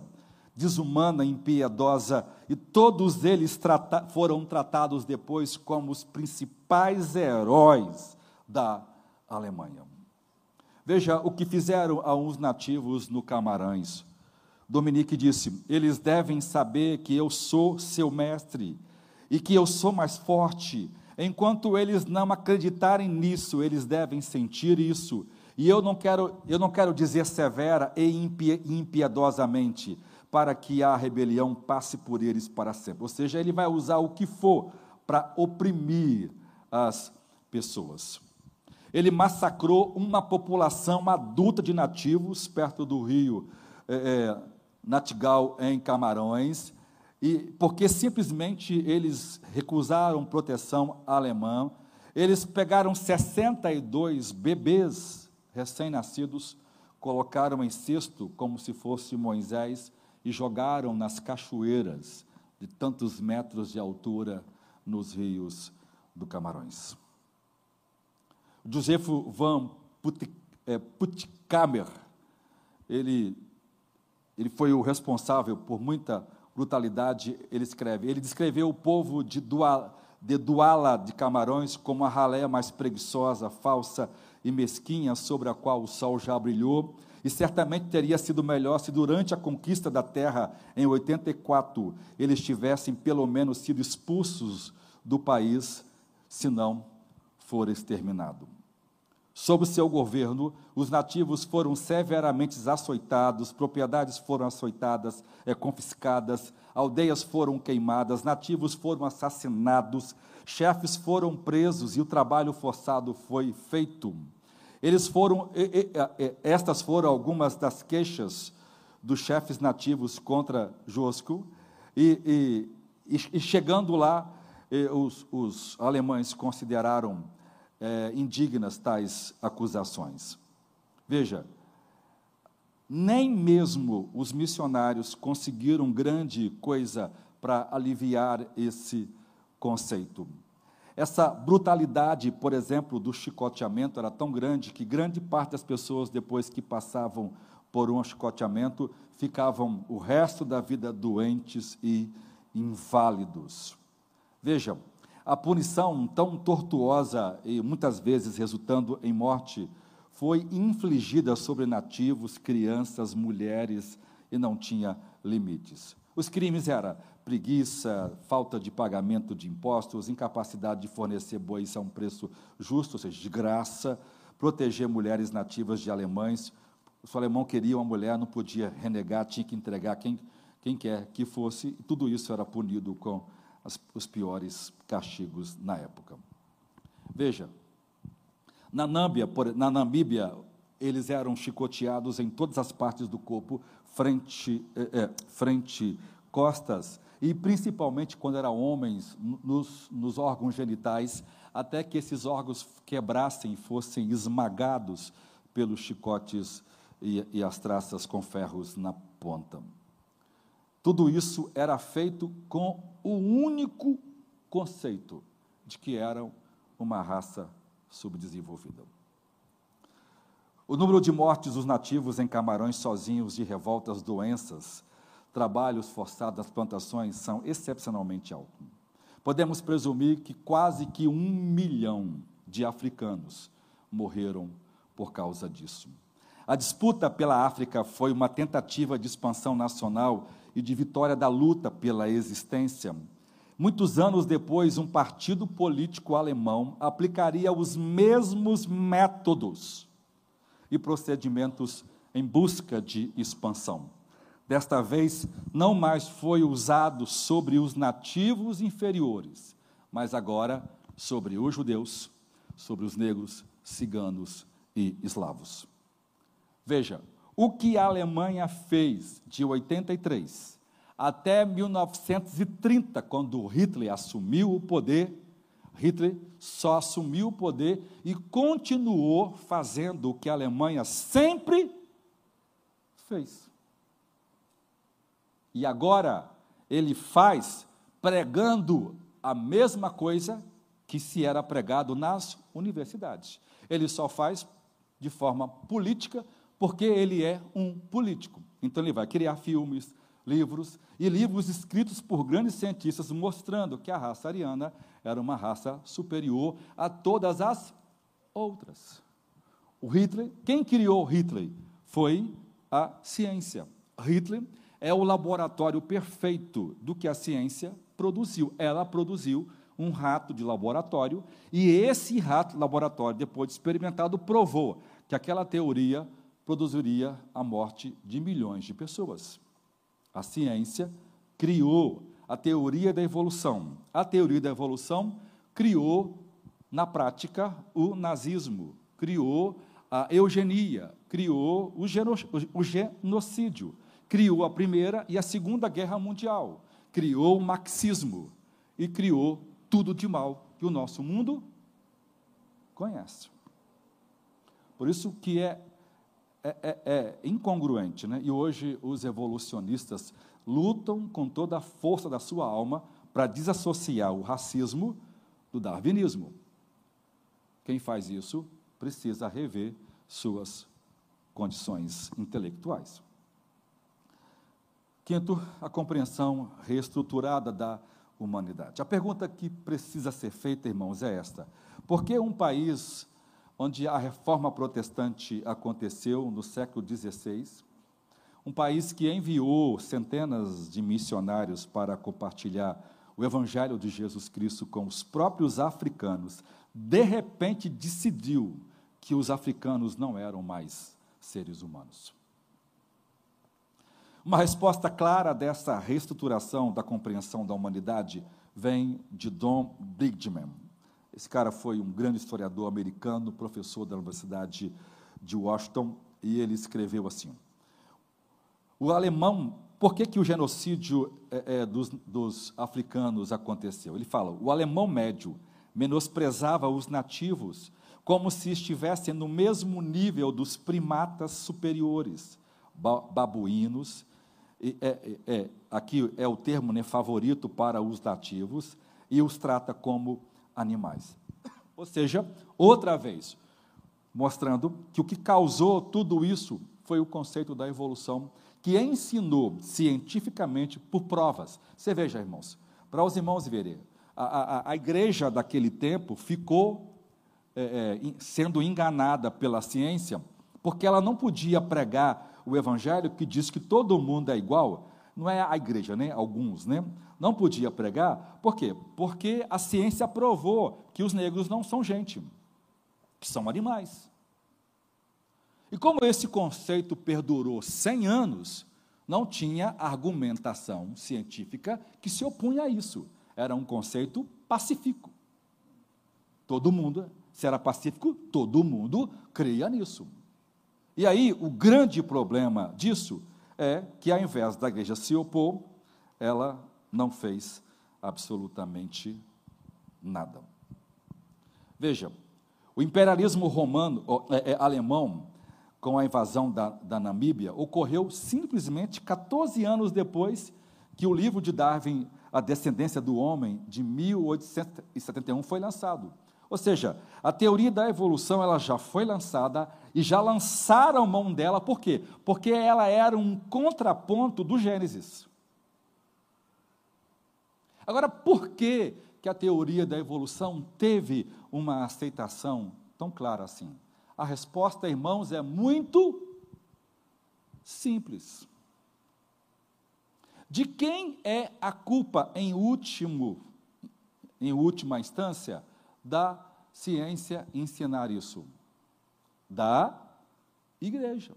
Speaker 1: desumana, impiedosa, e todos eles trata foram tratados depois como os principais heróis da Alemanha. Veja o que fizeram a uns nativos no Camarães. Dominique disse: Eles devem saber que eu sou seu mestre e que eu sou mais forte Enquanto eles não acreditarem nisso, eles devem sentir isso. E eu não quero, eu não quero dizer severa e impiedosamente, para que a rebelião passe por eles para sempre. Ou seja, ele vai usar o que for para oprimir as pessoas. Ele massacrou uma população adulta de nativos perto do rio é, é, Natigal, em Camarões, e porque simplesmente eles recusaram proteção alemã, eles pegaram 62 bebês recém-nascidos, colocaram em cesto como se fosse Moisés e jogaram nas cachoeiras de tantos metros de altura nos rios do Camarões. Josefo van Putkamer, é, ele, ele foi o responsável por muita brutalidade, ele escreve. Ele descreveu o povo de Duala, de Duala de Camarões como a raleia mais preguiçosa, falsa e mesquinha sobre a qual o sol já brilhou, e certamente teria sido melhor se durante a conquista da terra em 84 eles tivessem pelo menos sido expulsos do país, se não for exterminado. Sob seu governo, os nativos foram severamente açoitados, propriedades foram açoitadas, é, confiscadas, aldeias foram queimadas, nativos foram assassinados, chefes foram presos e o trabalho forçado foi feito. Eles foram, estas foram algumas das queixas dos chefes nativos contra Josco, e, e, e chegando lá, os, os alemães consideraram é, indignas tais acusações. Veja, nem mesmo os missionários conseguiram grande coisa para aliviar esse conceito. Essa brutalidade, por exemplo, do chicoteamento era tão grande que grande parte das pessoas, depois que passavam por um chicoteamento, ficavam o resto da vida doentes e inválidos. Veja, a punição tão tortuosa e muitas vezes resultando em morte foi infligida sobre nativos, crianças, mulheres e não tinha limites. Os crimes eram preguiça, falta de pagamento de impostos, incapacidade de fornecer bois a um preço justo, ou seja, de graça, proteger mulheres nativas de alemães. Se o alemão queria uma mulher, não podia renegar, tinha que entregar quem, quem quer que fosse, e tudo isso era punido com as, os piores castigos na época. Veja, na, Nâmbia, por, na Namíbia, eles eram chicoteados em todas as partes do corpo, frente, é, é, frente costas, e principalmente quando eram homens, nos, nos órgãos genitais, até que esses órgãos quebrassem e fossem esmagados pelos chicotes e, e as traças com ferros na ponta. Tudo isso era feito com o único conceito de que eram uma raça subdesenvolvida. O número de mortes dos nativos em Camarões sozinhos de revoltas, doenças, trabalhos forçados nas plantações são excepcionalmente altos. podemos presumir que quase que um milhão de africanos morreram por causa disso. A disputa pela África foi uma tentativa de expansão nacional e de vitória da luta pela existência. Muitos anos depois, um partido político alemão aplicaria os mesmos métodos e procedimentos em busca de expansão. Desta vez, não mais foi usado sobre os nativos inferiores, mas agora sobre os judeus, sobre os negros, ciganos e eslavos. Veja, o que a Alemanha fez de 83 até 1930, quando Hitler assumiu o poder, Hitler só assumiu o poder e continuou fazendo o que a Alemanha sempre fez. E agora ele faz pregando a mesma coisa que se era pregado nas universidades. Ele só faz de forma política porque ele é um político. Então ele vai criar filmes, livros e livros escritos por grandes cientistas mostrando que a raça ariana era uma raça superior a todas as outras. O Hitler, quem criou Hitler foi a ciência. Hitler é o laboratório perfeito do que a ciência produziu. Ela produziu um rato de laboratório e esse rato de laboratório, depois de experimentado, provou que aquela teoria produziria a morte de milhões de pessoas. A ciência criou a teoria da evolução. A teoria da evolução criou, na prática, o nazismo, criou a eugenia, criou o, o genocídio criou a Primeira e a Segunda Guerra Mundial, criou o marxismo e criou tudo de mal que o nosso mundo conhece. Por isso que é, é, é, é incongruente, né? e hoje os evolucionistas lutam com toda a força da sua alma para desassociar o racismo do darwinismo. Quem faz isso precisa rever suas condições intelectuais. Quinto, a compreensão reestruturada da humanidade. A pergunta que precisa ser feita, irmãos, é esta: por que um país onde a reforma protestante aconteceu no século XVI, um país que enviou centenas de missionários para compartilhar o evangelho de Jesus Cristo com os próprios africanos, de repente decidiu que os africanos não eram mais seres humanos? Uma resposta clara dessa reestruturação da compreensão da humanidade vem de Don Bridgman. Esse cara foi um grande historiador americano, professor da Universidade de Washington, e ele escreveu assim: O alemão, por que, que o genocídio é, é, dos, dos africanos aconteceu? Ele fala: o alemão médio menosprezava os nativos como se estivessem no mesmo nível dos primatas superiores, babuínos é, é, é, aqui é o termo né, favorito para os nativos, e os trata como animais. Ou seja, outra vez, mostrando que o que causou tudo isso foi o conceito da evolução, que ensinou cientificamente por provas. Você veja, irmãos, para os irmãos verem, a, a, a igreja daquele tempo ficou é, é, sendo enganada pela ciência, porque ela não podia pregar o evangelho que diz que todo mundo é igual, não é a igreja, né? Alguns, né? Não podia pregar, por quê? Porque a ciência provou que os negros não são gente, que são animais. E como esse conceito perdurou 100 anos, não tinha argumentação científica que se opunha a isso. Era um conceito pacífico. Todo mundo, se era pacífico, todo mundo cria nisso. E aí, o grande problema disso é que, ao invés da igreja se opor, ela não fez absolutamente nada. Veja, o imperialismo romano, é, é, alemão, com a invasão da, da Namíbia, ocorreu simplesmente 14 anos depois que o livro de Darwin, A Descendência do Homem, de 1871, foi lançado. Ou seja, a teoria da evolução ela já foi lançada e já lançaram mão dela, por quê? Porque ela era um contraponto do Gênesis. Agora, por que, que a teoria da evolução teve uma aceitação tão clara assim? A resposta, irmãos, é muito simples. De quem é a culpa em último, em última instância, da ciência ensinar isso? Da igreja.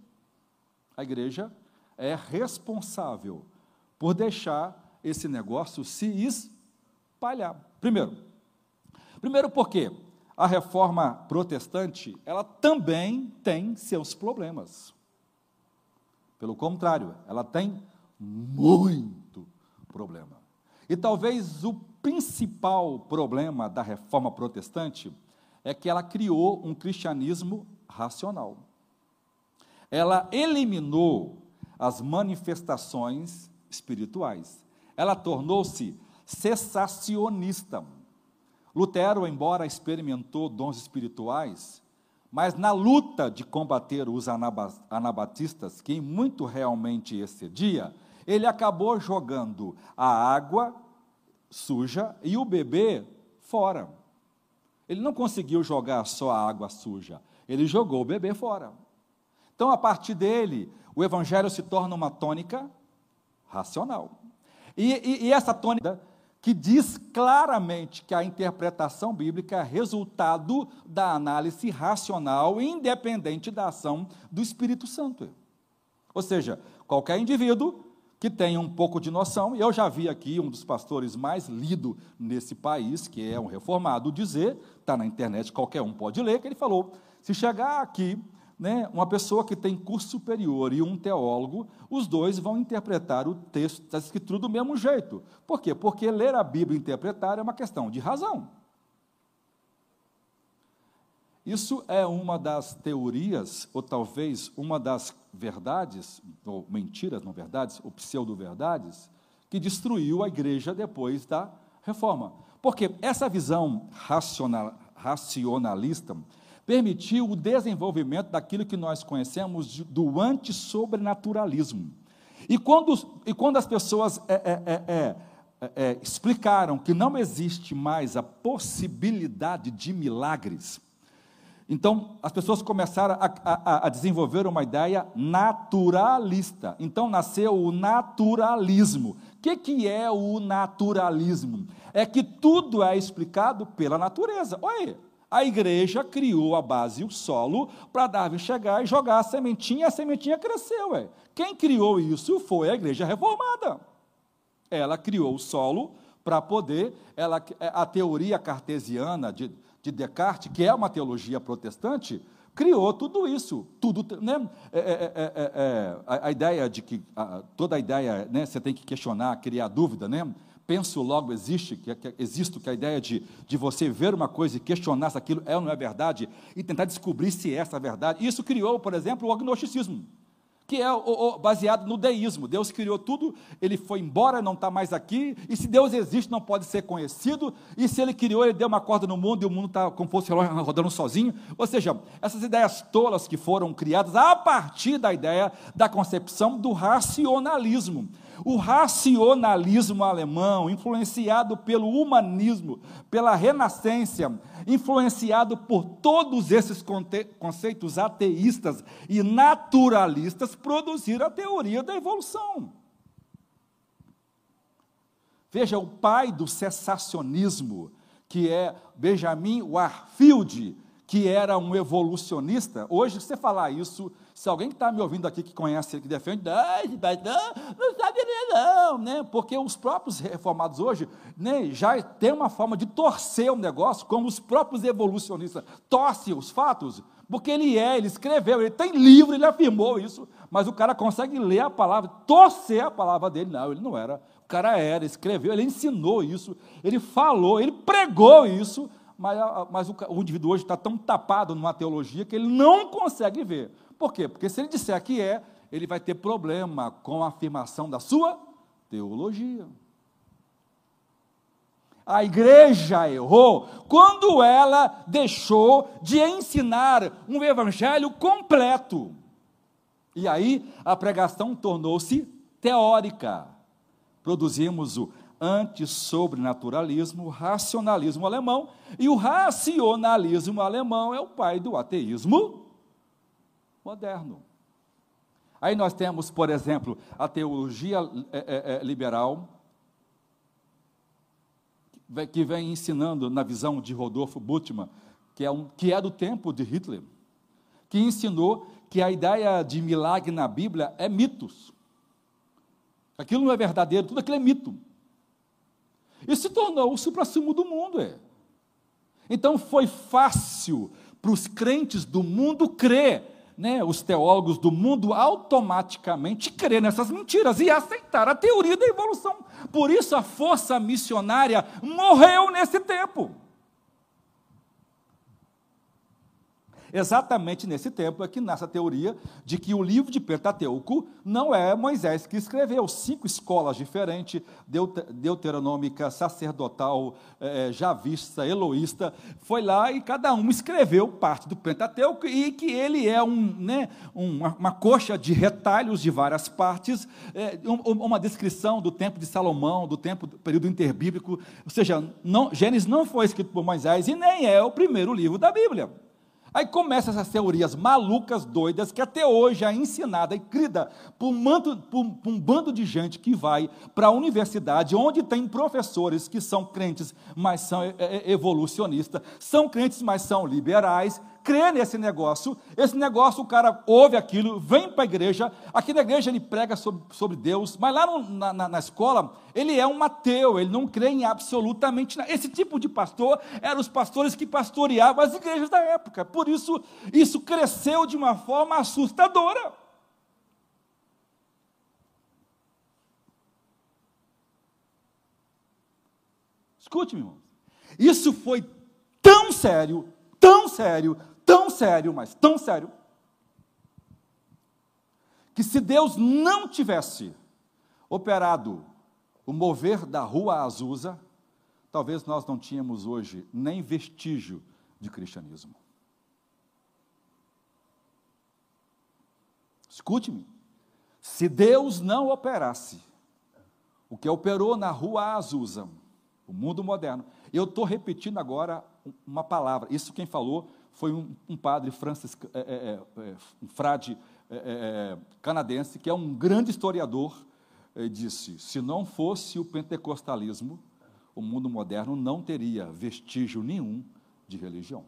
Speaker 1: A igreja é responsável por deixar esse negócio se espalhar. Primeiro, primeiro porque a reforma protestante, ela também tem seus problemas. Pelo contrário, ela tem muito problema. E talvez o principal problema da reforma protestante é que ela criou um cristianismo racional. Ela eliminou as manifestações espirituais. Ela tornou-se cessacionista. Lutero, embora experimentou dons espirituais, mas na luta de combater os anabatistas, que muito realmente excedia, ele acabou jogando a água suja e o bebê fora. Ele não conseguiu jogar só a água suja, ele jogou o bebê fora. Então, a partir dele, o evangelho se torna uma tônica racional. E, e, e essa tônica que diz claramente que a interpretação bíblica é resultado da análise racional, independente da ação do Espírito Santo. Ou seja, qualquer indivíduo que tenha um pouco de noção, e eu já vi aqui um dos pastores mais lido nesse país, que é um reformado, dizer, está na internet, qualquer um pode ler, que ele falou: se chegar aqui né, uma pessoa que tem curso superior e um teólogo, os dois vão interpretar o texto da Escritura do mesmo jeito. Por quê? Porque ler a Bíblia e interpretar é uma questão de razão. Isso é uma das teorias, ou talvez uma das verdades, ou mentiras, não verdades, ou pseudo-verdades, que destruiu a igreja depois da reforma. Porque essa visão racional, racionalista permitiu o desenvolvimento daquilo que nós conhecemos do antissobrenaturalismo. E quando, e quando as pessoas é é, é, é, é, explicaram que não existe mais a possibilidade de milagres, então, as pessoas começaram a, a, a, desenvolver uma ideia naturalista. Então, nasceu o naturalismo. O que, que é o naturalismo? É que tudo é explicado pela natureza. Olha, a igreja criou a base e o solo para Darwin chegar e jogar a sementinha, a sementinha cresceu. Ué. Quem criou isso foi a igreja reformada. Ela criou o solo para poder, ela, a teoria cartesiana de, de Descartes, que é uma teologia protestante, criou tudo isso, tudo, né? É, é, é, é, é a, a, ideia de que a, toda a ideia, né? Você tem que questionar, criar dúvida, né? penso, logo existe, que, que existe, que a ideia de, de você ver uma coisa e questionar se aquilo é ou não é verdade, e tentar descobrir se é essa verdade. Isso criou, por exemplo, o agnosticismo que é baseado no deísmo. Deus criou tudo, ele foi embora, não está mais aqui, e se Deus existe, não pode ser conhecido, e se ele criou, ele deu uma corda no mundo e o mundo está como fosse rodando sozinho. Ou seja, essas ideias tolas que foram criadas a partir da ideia da concepção do racionalismo. O racionalismo alemão, influenciado pelo humanismo, pela renascença, influenciado por todos esses conceitos ateístas e naturalistas, produziram a teoria da evolução. Veja, o pai do cessacionismo, que é Benjamin Warfield, que era um evolucionista, hoje você falar isso se alguém que está me ouvindo aqui que conhece, que defende, não, não sabe não, né? porque os próprios reformados hoje né, já tem uma forma de torcer o negócio, como os próprios evolucionistas torcem os fatos, porque ele é, ele escreveu, ele tem livro, ele afirmou isso, mas o cara consegue ler a palavra, torcer a palavra dele. Não, ele não era. O cara era, escreveu, ele ensinou isso, ele falou, ele pregou isso, mas, mas o, o indivíduo hoje está tão tapado numa teologia que ele não consegue ver. Por quê? Porque se ele disser que é, ele vai ter problema com a afirmação da sua teologia. A igreja errou quando ela deixou de ensinar um evangelho completo. E aí a pregação tornou-se teórica. Produzimos o antissobrenaturalismo, racionalismo alemão, e o racionalismo alemão é o pai do ateísmo moderno. Aí nós temos, por exemplo, a teologia é, é, é liberal, que vem ensinando na visão de Rodolfo Bultmann, que é, um, que é do tempo de Hitler, que ensinou que a ideia de milagre na Bíblia é mitos. Aquilo não é verdadeiro, tudo aquilo é mito. E se tornou o supra-sumo do mundo. É. Então foi fácil para os crentes do mundo crer, né, os teólogos do mundo automaticamente crer nessas mentiras e aceitar a teoria da evolução. Por isso a força missionária morreu nesse tempo. Exatamente nesse tempo é que nasce a teoria de que o livro de Pentateuco não é Moisés que escreveu. Cinco escolas diferentes, deuteronômica, sacerdotal, é, javista, eloísta, foi lá e cada um escreveu parte do Pentateuco e que ele é um, né, uma, uma coxa de retalhos de várias partes, é, uma descrição do tempo de Salomão, do tempo do período interbíblico. Ou seja, não, Gênesis não foi escrito por Moisés e nem é o primeiro livro da Bíblia. Aí começam essas teorias malucas, doidas, que até hoje é ensinada e crida por um, manto, por, por um bando de gente que vai para a universidade, onde tem professores que são crentes, mas são é, é, evolucionistas, são crentes, mas são liberais, crê nesse negócio, esse negócio o cara ouve aquilo, vem para a igreja, aqui na igreja ele prega sobre, sobre Deus, mas lá no, na, na, na, escola ele é um ateu, ele não crê em absolutamente nada. Esse tipo de pastor eram os pastores que pastoreavam as igrejas da época, por isso isso cresceu de uma forma assustadora. Escute-me, irmão. Isso foi tão sério, tão sério, tão sério, mas tão sério, que se Deus não tivesse operado o mover da rua Azusa, talvez nós não tínhamos hoje nem vestígio de cristianismo. Escute-me. Se Deus não operasse o que operou na rua Azusa, o mundo moderno, eu estou repetindo agora uma palavra. Isso quem falou foi um, um padre francisco, é, é, é, é um frade é, canadense, que é um grande historiador, disse: se não fosse o pentecostalismo, o mundo moderno não teria vestígio nenhum de religião.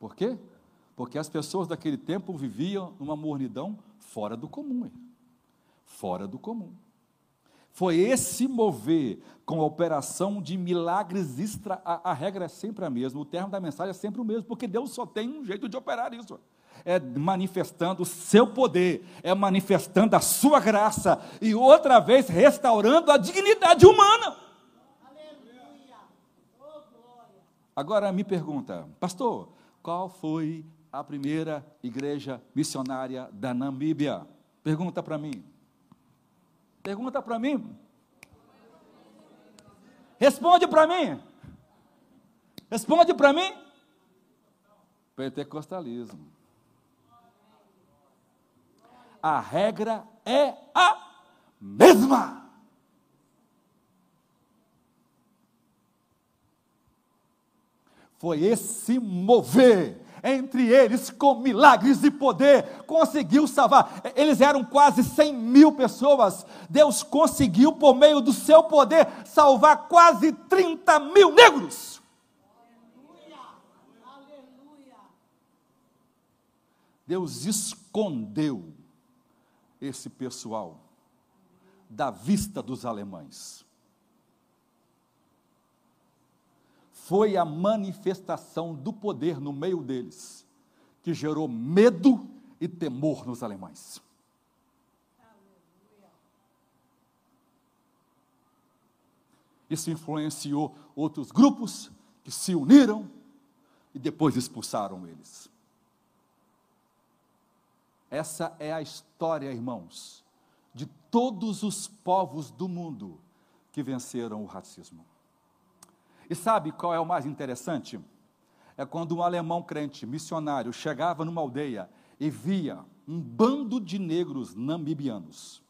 Speaker 1: Por quê? Porque as pessoas daquele tempo viviam numa mornidão fora do comum. Fora do comum. Foi esse mover com a operação de milagres extra. A, a, regra é sempre a mesma, o termo da mensagem é sempre o mesmo, porque Deus só tem um jeito de operar isso. É manifestando o seu poder, é manifestando a sua graça e outra vez restaurando a dignidade humana. Agora me pergunta, pastor, qual foi a primeira igreja missionária da Namíbia? Pergunta para mim. Pergunta para mim. Responde para mim. Responde para mim. Pentecostalismo. A regra é a mesma. Foi esse mover entre eles com milagres e poder, conseguiu salvar. Eles eram quase 100 mil pessoas. Deus conseguiu, por meio do seu poder, salvar quase 30 mil negros. Deus escondeu esse pessoal da vista dos alemães. Foi a manifestação do poder no meio deles que gerou medo e temor nos alemães. Isso influenciou outros grupos que se uniram e depois expulsaram eles. Essa é a história, irmãos, de todos os povos do mundo que venceram o racismo. E sabe qual é o mais interessante? É quando um alemão crente, missionário, chegava numa aldeia e via um bando de negros namibianos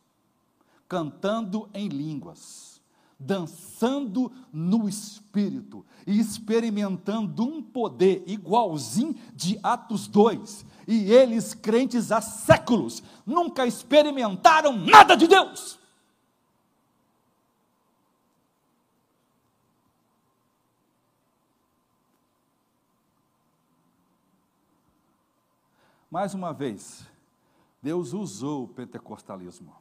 Speaker 1: cantando em línguas, dançando no espírito e experimentando um poder igualzinho de Atos 2. E eles, crentes há séculos, nunca experimentaram nada de Deus. Mais uma vez, Deus usou o pentecostalismo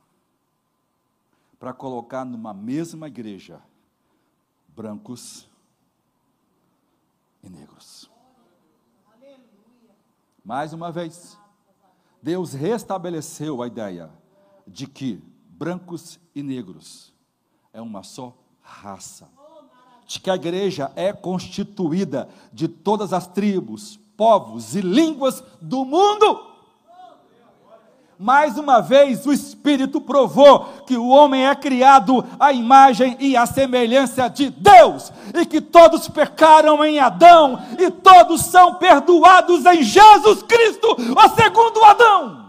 Speaker 1: para colocar numa mesma igreja brancos e negros. Mais uma vez, Deus restabeleceu a ideia de que brancos e negros é uma só raça. De que a igreja é constituída de todas as tribos, povos e línguas do mundo. Mais uma vez, o Espírito provou que o homem é criado à imagem e à semelhança de Deus, e que todos pecaram em Adão, e todos são perdoados em Jesus Cristo, o segundo Adão.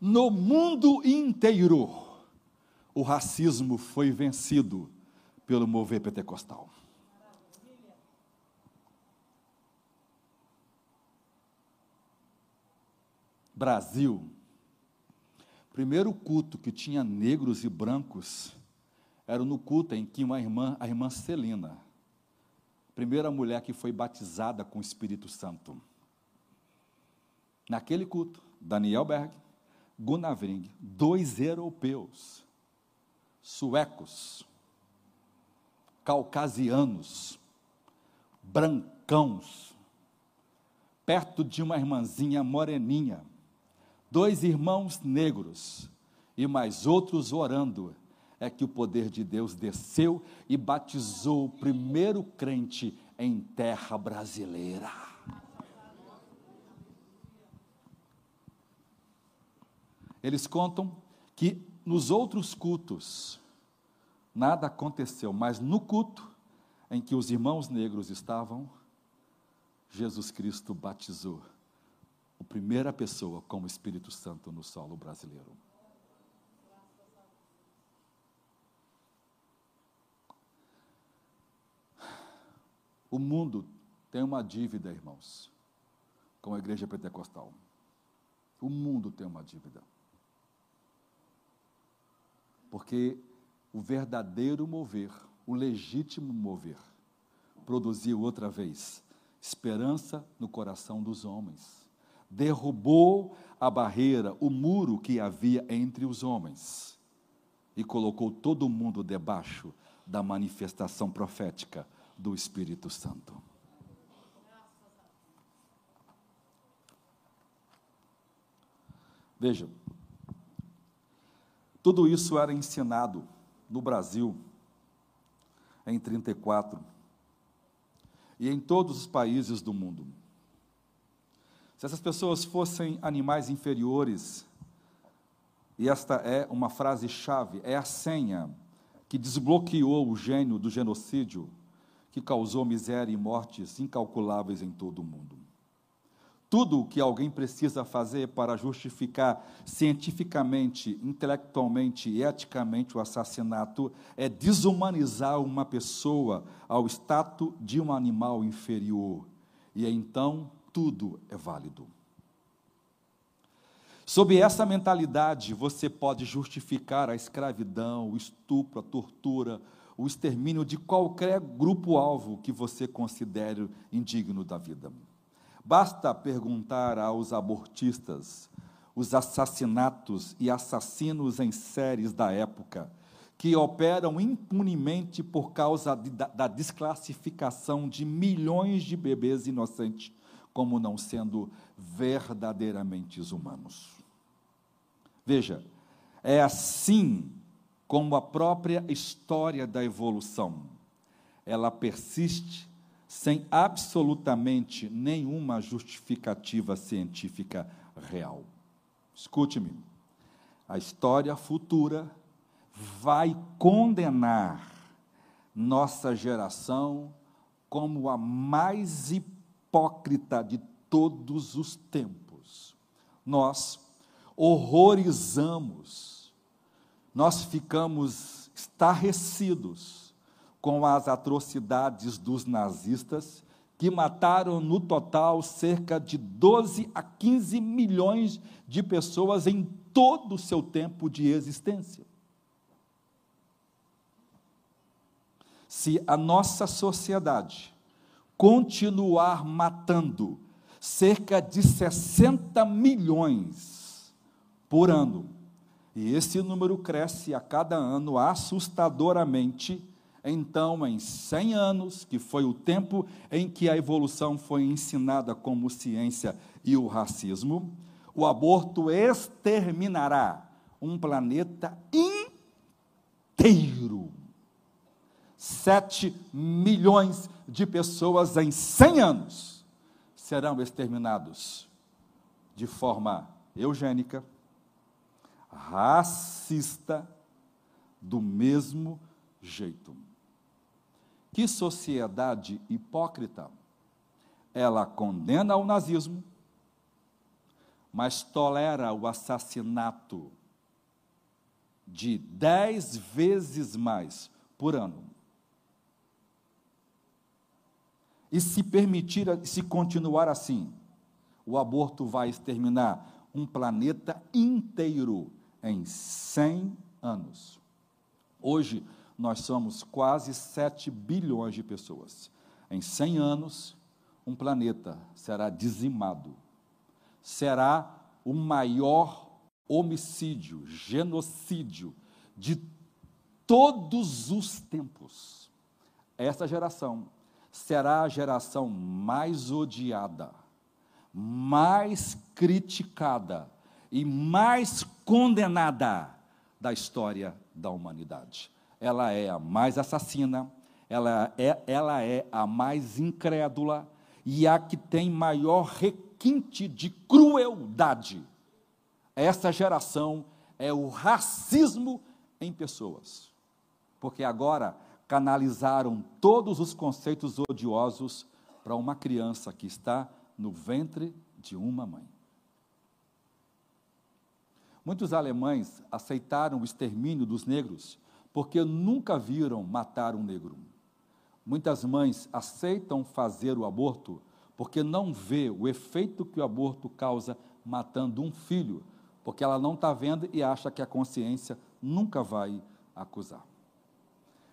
Speaker 1: No mundo inteiro, o racismo foi vencido pelo mover pentecostal. Brasil, primeiro culto que tinha negros e brancos era no culto em que uma irmã, a irmã Celina, primeira mulher que foi batizada com o Espírito Santo. Naquele culto, Daniel Berg, Gunnar Vring, dois europeus, suecos, caucasianos, brancãos, perto de uma irmãzinha moreninha, dois irmãos negros e mais outros orando, é que o poder de Deus desceu e batizou o primeiro crente em terra brasileira. Eles contam que nos outros cultos nada aconteceu, mas no culto em que os irmãos negros estavam, Jesus Cristo batizou a primeira pessoa como Espírito Santo no solo brasileiro. O mundo tem uma dívida, irmãos, com a igreja pentecostal. O mundo tem uma dívida. Porque o verdadeiro mover, o legítimo mover, produziu outra vez esperança no coração dos homens derrubou a barreira, o muro que havia entre os homens e colocou todo mundo debaixo da manifestação profética do Espírito Santo. Veja, tudo isso era ensinado no Brasil em 34 e em todos os países do mundo. Se essas pessoas fossem animais inferiores, e esta é uma frase-chave, é a senha que desbloqueou o gênio do genocídio, que causou miséria e mortes incalculáveis em todo o mundo. Tudo o que alguém precisa fazer para justificar cientificamente, intelectualmente e eticamente o assassinato é desumanizar uma pessoa ao status de um animal inferior. E então tudo é válido. Sob essa mentalidade, você pode justificar a escravidão, o estupro, a tortura, o extermínio de qualquer grupo-alvo que você considere indigno da vida. Basta perguntar aos abortistas, os assassinatos e assassinos em séries da época, que operam impunemente por causa de, da, da desclassificação de milhões de bebês inocentes como não sendo verdadeiramente humanos. Veja, é assim como a própria história da evolução. Ela persiste sem absolutamente nenhuma justificativa científica real. Escute-me, a história futura vai condenar nossa geração como a mais hipócrita de todos os tempos. Nós horrorizamos, nós ficamos estarrecidos com as atrocidades dos nazistas que mataram no total cerca de 12 a 15 milhões de pessoas em todo o seu tempo de existência. Se a nossa sociedade continuar matando cerca de 60 milhões por ano, e esse número cresce a cada ano assustadoramente, então, em 100 anos, que foi o tempo em que a evolução foi ensinada como ciência e o racismo, o aborto exterminará um planeta inteiro. 7 milhões de pessoas em 100 anos serão exterminados de forma eugênica, racista, do mesmo jeito. Que sociedade hipócrita! Ela condena o nazismo, mas tolera o assassinato de dez vezes mais por ano. E se permitir, se continuar assim, o aborto vai exterminar um planeta inteiro em 100 anos. Hoje, nós somos quase 7 bilhões de pessoas. Em 100 anos, um planeta será dizimado. Será o maior homicídio, genocídio de todos os tempos. Essa geração será a geração mais odiada, mais criticada e mais condenada da história da humanidade ela é a mais assassina, ela é, ela é a mais incrédula e a que tem maior requinte de crueldade. Essa geração é o racismo em pessoas. Porque agora canalizaram todos os conceitos odiosos para uma criança que está no ventre de uma mãe. Muitos alemães aceitaram o extermínio dos negros porque nunca viram matar um negro. Muitas mães aceitam fazer o aborto porque não vê o efeito que o aborto causa matando um filho, porque ela não está vendo e acha que a consciência nunca vai acusar.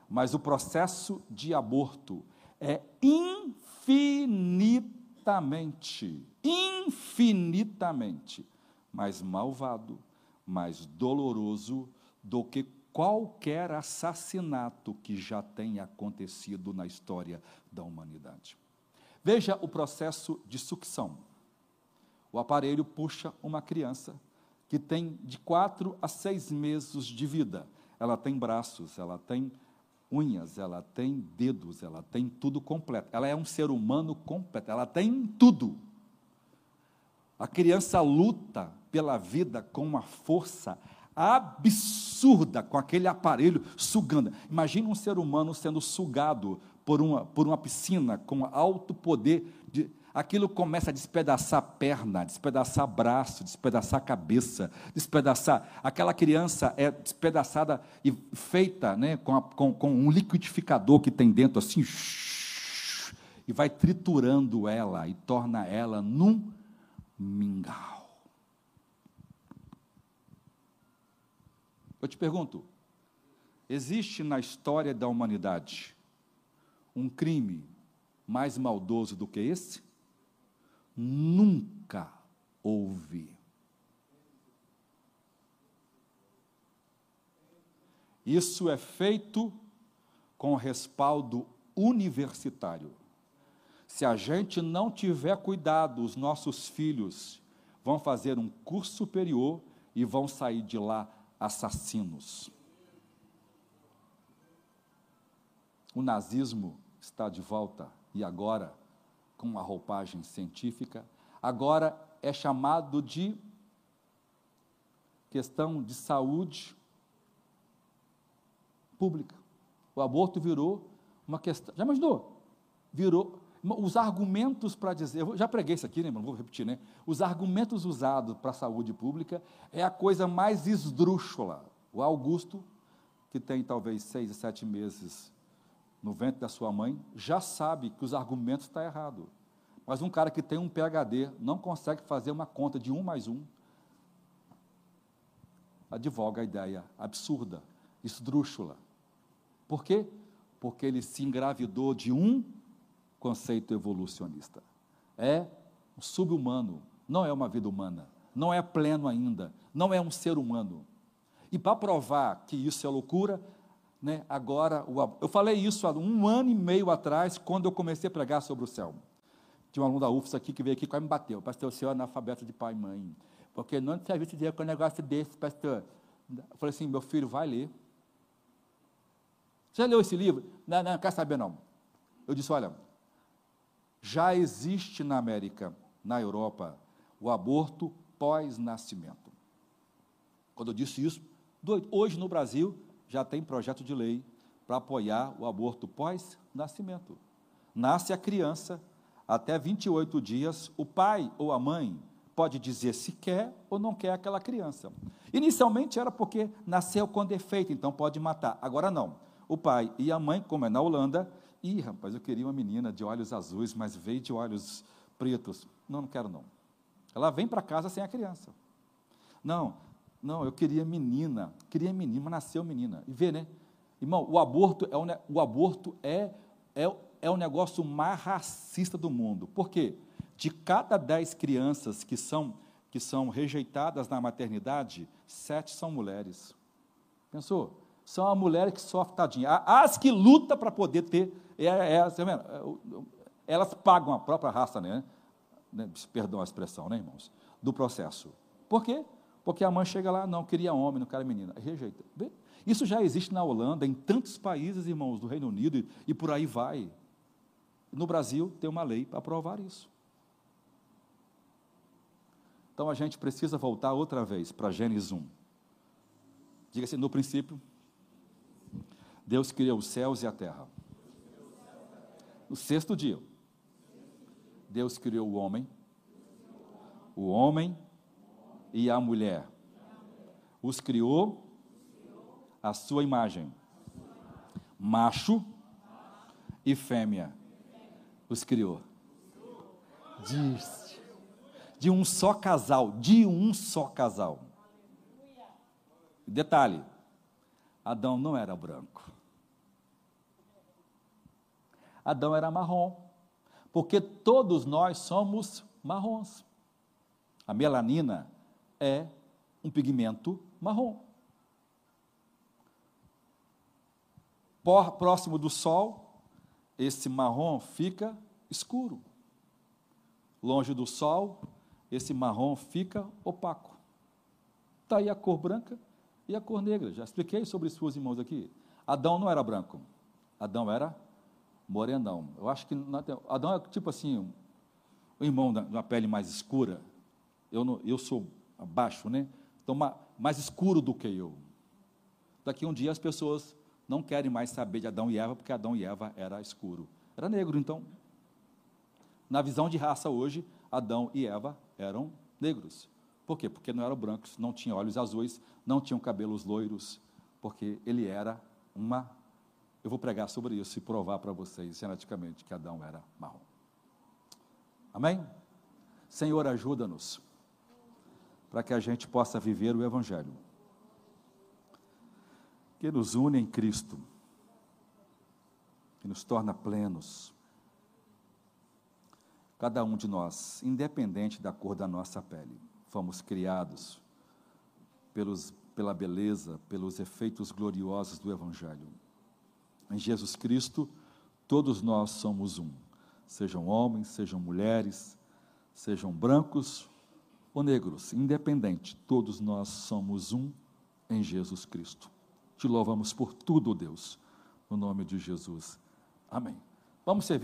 Speaker 1: Mas o processo de aborto é infinitamente, infinitamente mais malvado, mais doloroso do que qualquer assassinato que já tenha acontecido na história da humanidade. Veja o processo de sucção. O aparelho puxa uma criança que tem de quatro a seis meses de vida. Ela tem braços, ela tem unhas, ela tem dedos, ela tem tudo completo. Ela é um ser humano completo, ela tem tudo. A criança luta pela vida com uma força absurda com aquele aparelho sugando. Imagina um ser humano sendo sugado por uma, por uma piscina com alto poder de, aquilo começa a despedaçar perna, despedaçar braço, despedaçar cabeça, despedaçar. Aquela criança é despedaçada e feita né, com, a, com, com um liquidificador que tem dentro, assim, e vai triturando ela e torna ela num mingau. Eu te pergunto: existe na história da humanidade um crime mais maldoso do que esse? Nunca houve. Isso é feito com respaldo universitário. Se a gente não tiver cuidado, os nossos filhos vão fazer um curso superior e vão sair de lá assassinos. O nazismo está de volta e agora com uma roupagem científica, agora é chamado de questão de saúde pública. O aborto virou uma questão. Já imaginou? Virou. Os argumentos para dizer, eu já preguei isso aqui, né, irmão? Vou repetir, né? Os argumentos usados para a saúde pública é a coisa mais esdrúxula. O Augusto, que tem talvez seis, sete meses no ventre da sua mãe, já sabe que os argumentos estão errados. Mas um cara que tem um PhD não consegue fazer uma conta de um mais um. Advoga a ideia absurda, esdrúxula. Por quê? Porque ele se engravidou de um conceito evolucionista. É um subhumano, não é uma vida humana, não é pleno ainda, não é um ser humano. E para provar que isso é loucura, né, agora, eu falei isso há um ano e meio atrás, quando eu comecei a pregar sobre o céu. Tinha um aluno da UFS aqui que veio aqui e quase me bateu. Pastor, o senhor é analfabeto de pai e mãe. Porque não tinha visto dinheiro com um negócio desse, pastor. Eu falei assim, meu filho, vai ler. Você leu esse livro? Não, não, não quer saber não. Eu disse, olha, já existe na América, na Europa, o aborto pós-nascimento. Quando eu disse isso, hoje no Brasil já tem projeto de lei para apoiar o aborto pós-nascimento. Nasce a criança, até 28 dias, o pai ou a mãe pode dizer se quer ou não quer aquela criança. Inicialmente era porque nasceu com defeito, então pode matar. Agora não. O pai e a mãe, como é na Holanda, e rapaz, eu queria uma menina de olhos azuis, mas veio de olhos pretos. Não, não quero não. Ela vem para casa sem a criança. Não, não, eu queria menina, queria menina, mas nasceu menina. E vê, né? Irmão, o aborto é, um, o aborto é, é é o negócio mais racista do mundo. Por quê? De cada dez crianças que são, que são rejeitadas na maternidade, sete são mulheres. Pensou? São a mulher que sofre, tadinha. As que lutam para poder ter, é, é, é, elas pagam a própria raça, né? né? Perdão a expressão, né, irmãos? Do processo. Por quê? Porque a mãe chega lá, não, queria homem, não queria menina. Rejeita. Isso já existe na Holanda, em tantos países, irmãos, do Reino Unido e, e por aí vai. No Brasil, tem uma lei para aprovar isso. Então a gente precisa voltar outra vez para Gênesis 1. Diga assim: no princípio, Deus criou os céus e a terra. No sexto dia, Deus criou o homem, o homem e a mulher. Os criou à sua imagem, macho e fêmea os criou. De, de um só casal, de um só casal. Detalhe: Adão não era branco. Adão era marrom, porque todos nós somos marrons. A melanina é um pigmento marrom. Próximo do sol, esse marrom fica escuro. Longe do sol, esse marrom fica opaco. Está aí a cor branca e a cor negra. Já expliquei sobre suas irmãos aqui. Adão não era branco. Adão era morenão. Eu acho que Adão é tipo assim, o irmão de uma pele mais escura. Eu, não, eu sou baixo, né? Então, mais escuro do que eu. Daqui um dia as pessoas não querem mais saber de Adão e Eva, porque Adão e Eva era escuro. Era negro, então. Na visão de raça hoje, Adão e Eva eram negros. Por quê? Porque não eram brancos, não tinham olhos azuis, não tinham cabelos loiros, porque ele era uma. Eu vou pregar sobre isso e provar para vocês geneticamente que Adão era marrom. Amém? Senhor, ajuda-nos para que a gente possa viver o Evangelho que nos une em Cristo, que nos torna plenos. Cada um de nós, independente da cor da nossa pele, fomos criados pelos, pela beleza, pelos efeitos gloriosos do Evangelho. Em Jesus Cristo, todos nós somos um, sejam homens, sejam mulheres, sejam brancos ou negros, independente, todos nós somos um em Jesus Cristo. Te louvamos por tudo, Deus, no nome de Jesus. Amém. Vamos servir.